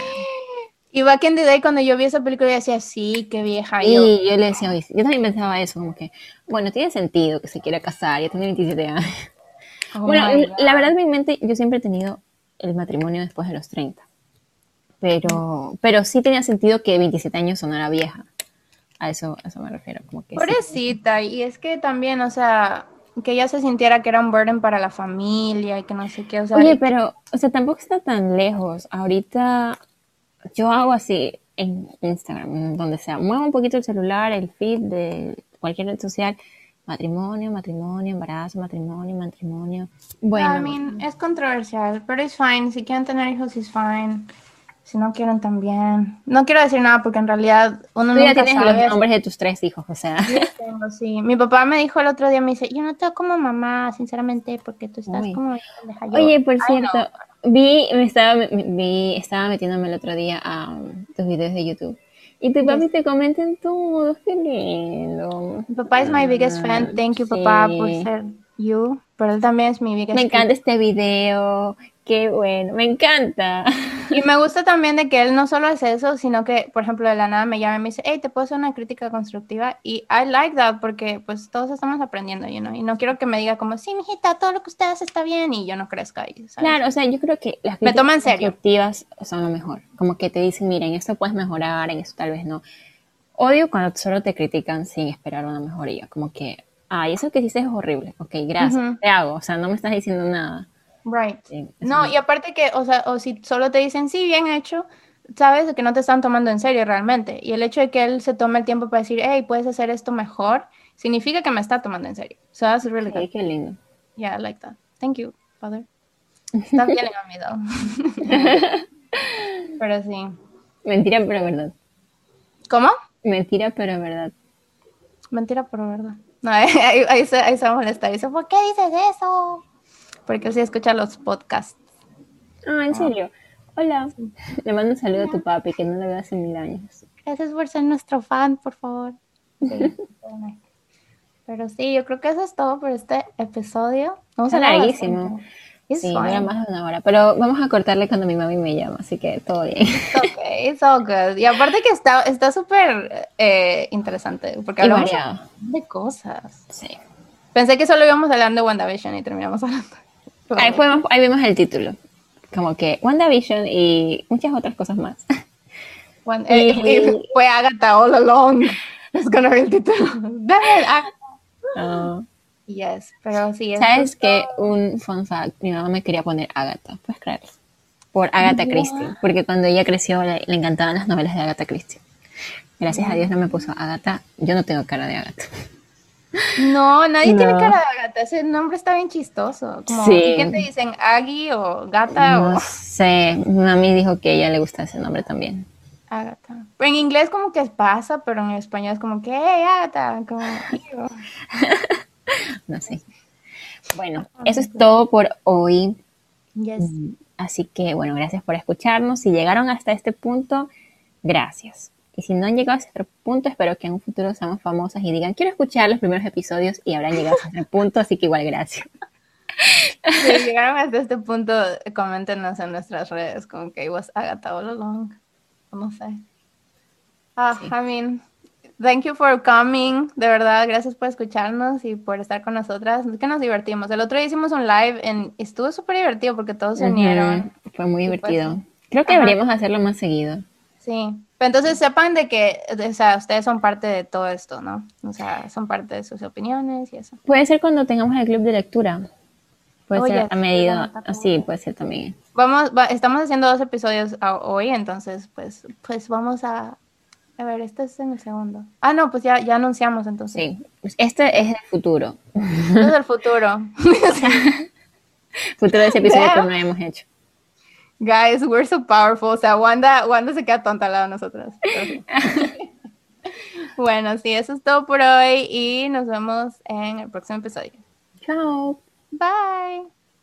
Y Back in the Day, cuando yo vi esa película, yo decía, sí, qué vieja. Y yo, yo le decía, yo también pensaba eso, como que, bueno, tiene sentido que se quiera casar, ya tiene 27 años. Oh bueno, la verdad, en mi mente, yo siempre he tenido el matrimonio después de los 30. Pero, pero sí tenía sentido que 27 años sonara vieja. A eso, a eso me refiero. Como que Pobrecita, y es que también, o sea, que ella se sintiera que era un burden para la familia y que no sé qué. O sea, Oye, pero, o sea, tampoco está tan lejos. Ahorita yo hago así en Instagram, donde sea, muevo un poquito el celular, el feed de cualquier red social, matrimonio, matrimonio, embarazo, matrimonio, matrimonio. Bueno, I mean, es controversial, pero es fine. Si quieren tener hijos, es fine. Si no quieren también. No quiero decir nada porque en realidad uno Tú ya tienes los nombres de tus tres hijos, o sea. tengo, sí. Mi papá me dijo el otro día, me dice, yo no tengo como mamá, sinceramente, porque tú estás como... Oye, por cierto, vi, me estaba, vi, estaba metiéndome el otro día a tus videos de YouTube. Y tu papi te comenten todos, qué lindo. Mi papá es my biggest fan. Thank you, papá, por ser you. Pero él también es mi biggest Me encanta este video. Qué bueno, me encanta. [laughs] Y me gusta también de que él no solo hace eso, sino que, por ejemplo, de la nada me llama y me dice, hey, ¿te puedo hacer una crítica constructiva? Y I like that porque pues todos estamos aprendiendo, you know? Y no quiero que me diga como, sí, mijita, todo lo que usted hace está bien y yo no crezca ahí, Claro, o sea, yo creo que las críticas constructivas son lo mejor. Como que te dicen, miren, esto puedes mejorar, en esto tal vez no. Odio cuando solo te critican sin esperar una mejoría. Como que, ay, eso que dices es horrible. Ok, gracias, te hago. O sea, no me estás diciendo nada. Right. no, y aparte que, o sea, o si solo te dicen sí, bien hecho, sabes que no te están tomando en serio realmente. Y el hecho de que él se tome el tiempo para decir, hey, puedes hacer esto mejor, significa que me está tomando en serio. So that's really good. qué lindo. Yeah, I like that. Thank you, father. [laughs] Está bien en [laughs] pero sí. Mentira, pero verdad. ¿Cómo? Mentira, pero verdad. Mentira, pero verdad. No, [laughs] ahí, ahí, se, ahí se va a molestar. Dice, ¿por qué dices eso? Porque así escucha los podcasts. Ah, ¿en serio? Hola. Le mando un saludo a tu papi, que no lo veo hace mil años. Gracias por ser nuestro fan, por favor. Pero sí, yo creo que eso es todo por este episodio. Vamos a larguísimo. Sí, dura más de una hora. Pero vamos a cortarle cuando mi mami me llama, así que todo bien. ok, it's all good. Y aparte que está está súper eh, interesante, porque hablamos de cosas. Sí. Pensé que solo íbamos a hablar de WandaVision y terminamos hablando. Ahí, ahí vemos el título. Como que WandaVision y muchas otras cosas más. Eh, fue Agatha all along. Es gonna be el título. [laughs] Oh. Yes, pero sí. ¿Sabes que Un fun fact, mi mamá me quería poner Agatha, puedes creer. Por Agatha Christie, porque cuando ella creció le, encantaban las novelas de Agatha Christie. Gracias a Dios no me puso Agatha. Yo no tengo cara de Agatha. No, nadie tiene cara de gata. Ese nombre está bien chistoso. Como, sí. ¿Qué te dicen? ¿Agui o gata? No sé. Mi mami dijo que a ella le gusta ese nombre también. Agata. en inglés como que pasa, pero en español es como que, hey, Agata. Como, [laughs] no sé. Bueno, eso es todo por hoy. Yes. Así que, bueno, gracias por escucharnos. Si llegaron hasta este punto, gracias. Y si no han llegado a ese punto, espero que en un futuro seamos famosas y digan, quiero escuchar los primeros episodios y habrán llegado a ese punto, así que igual gracias. [laughs] Si llegaron hasta este punto, coméntenos en nuestras redes como que was Agatha all along. No sé. Ah, I mean, thank you for coming. De verdad, gracias por escucharnos y por estar con nosotras. Es que nos divertimos. El otro día hicimos un live y estuvo súper divertido porque todos se unieron. Fue muy pues, divertido. Creo que deberíamos hacerlo más seguido. Sí, pero entonces sepan de que, o sea, ustedes son parte de todo esto, ¿no? O sea, son parte de sus opiniones y eso. Puede ser cuando tengamos el club de lectura. Puede ser a medida, sí, puede ser también. Vamos, estamos haciendo dos episodios hoy, entonces, pues, pues vamos a, a ver, este es en el segundo. Ah, no, pues ya, ya anunciamos entonces. Sí, pues este es el futuro. Este es el futuro. [laughs] futuro de ese episodio que no hemos hecho. Guys, we're so powerful. O sea, Wanda, Wanda se queda tonta al lado de nosotras. [laughs] bueno, sí, eso es todo por hoy y nos vemos en el próximo episodio. Chao. Bye.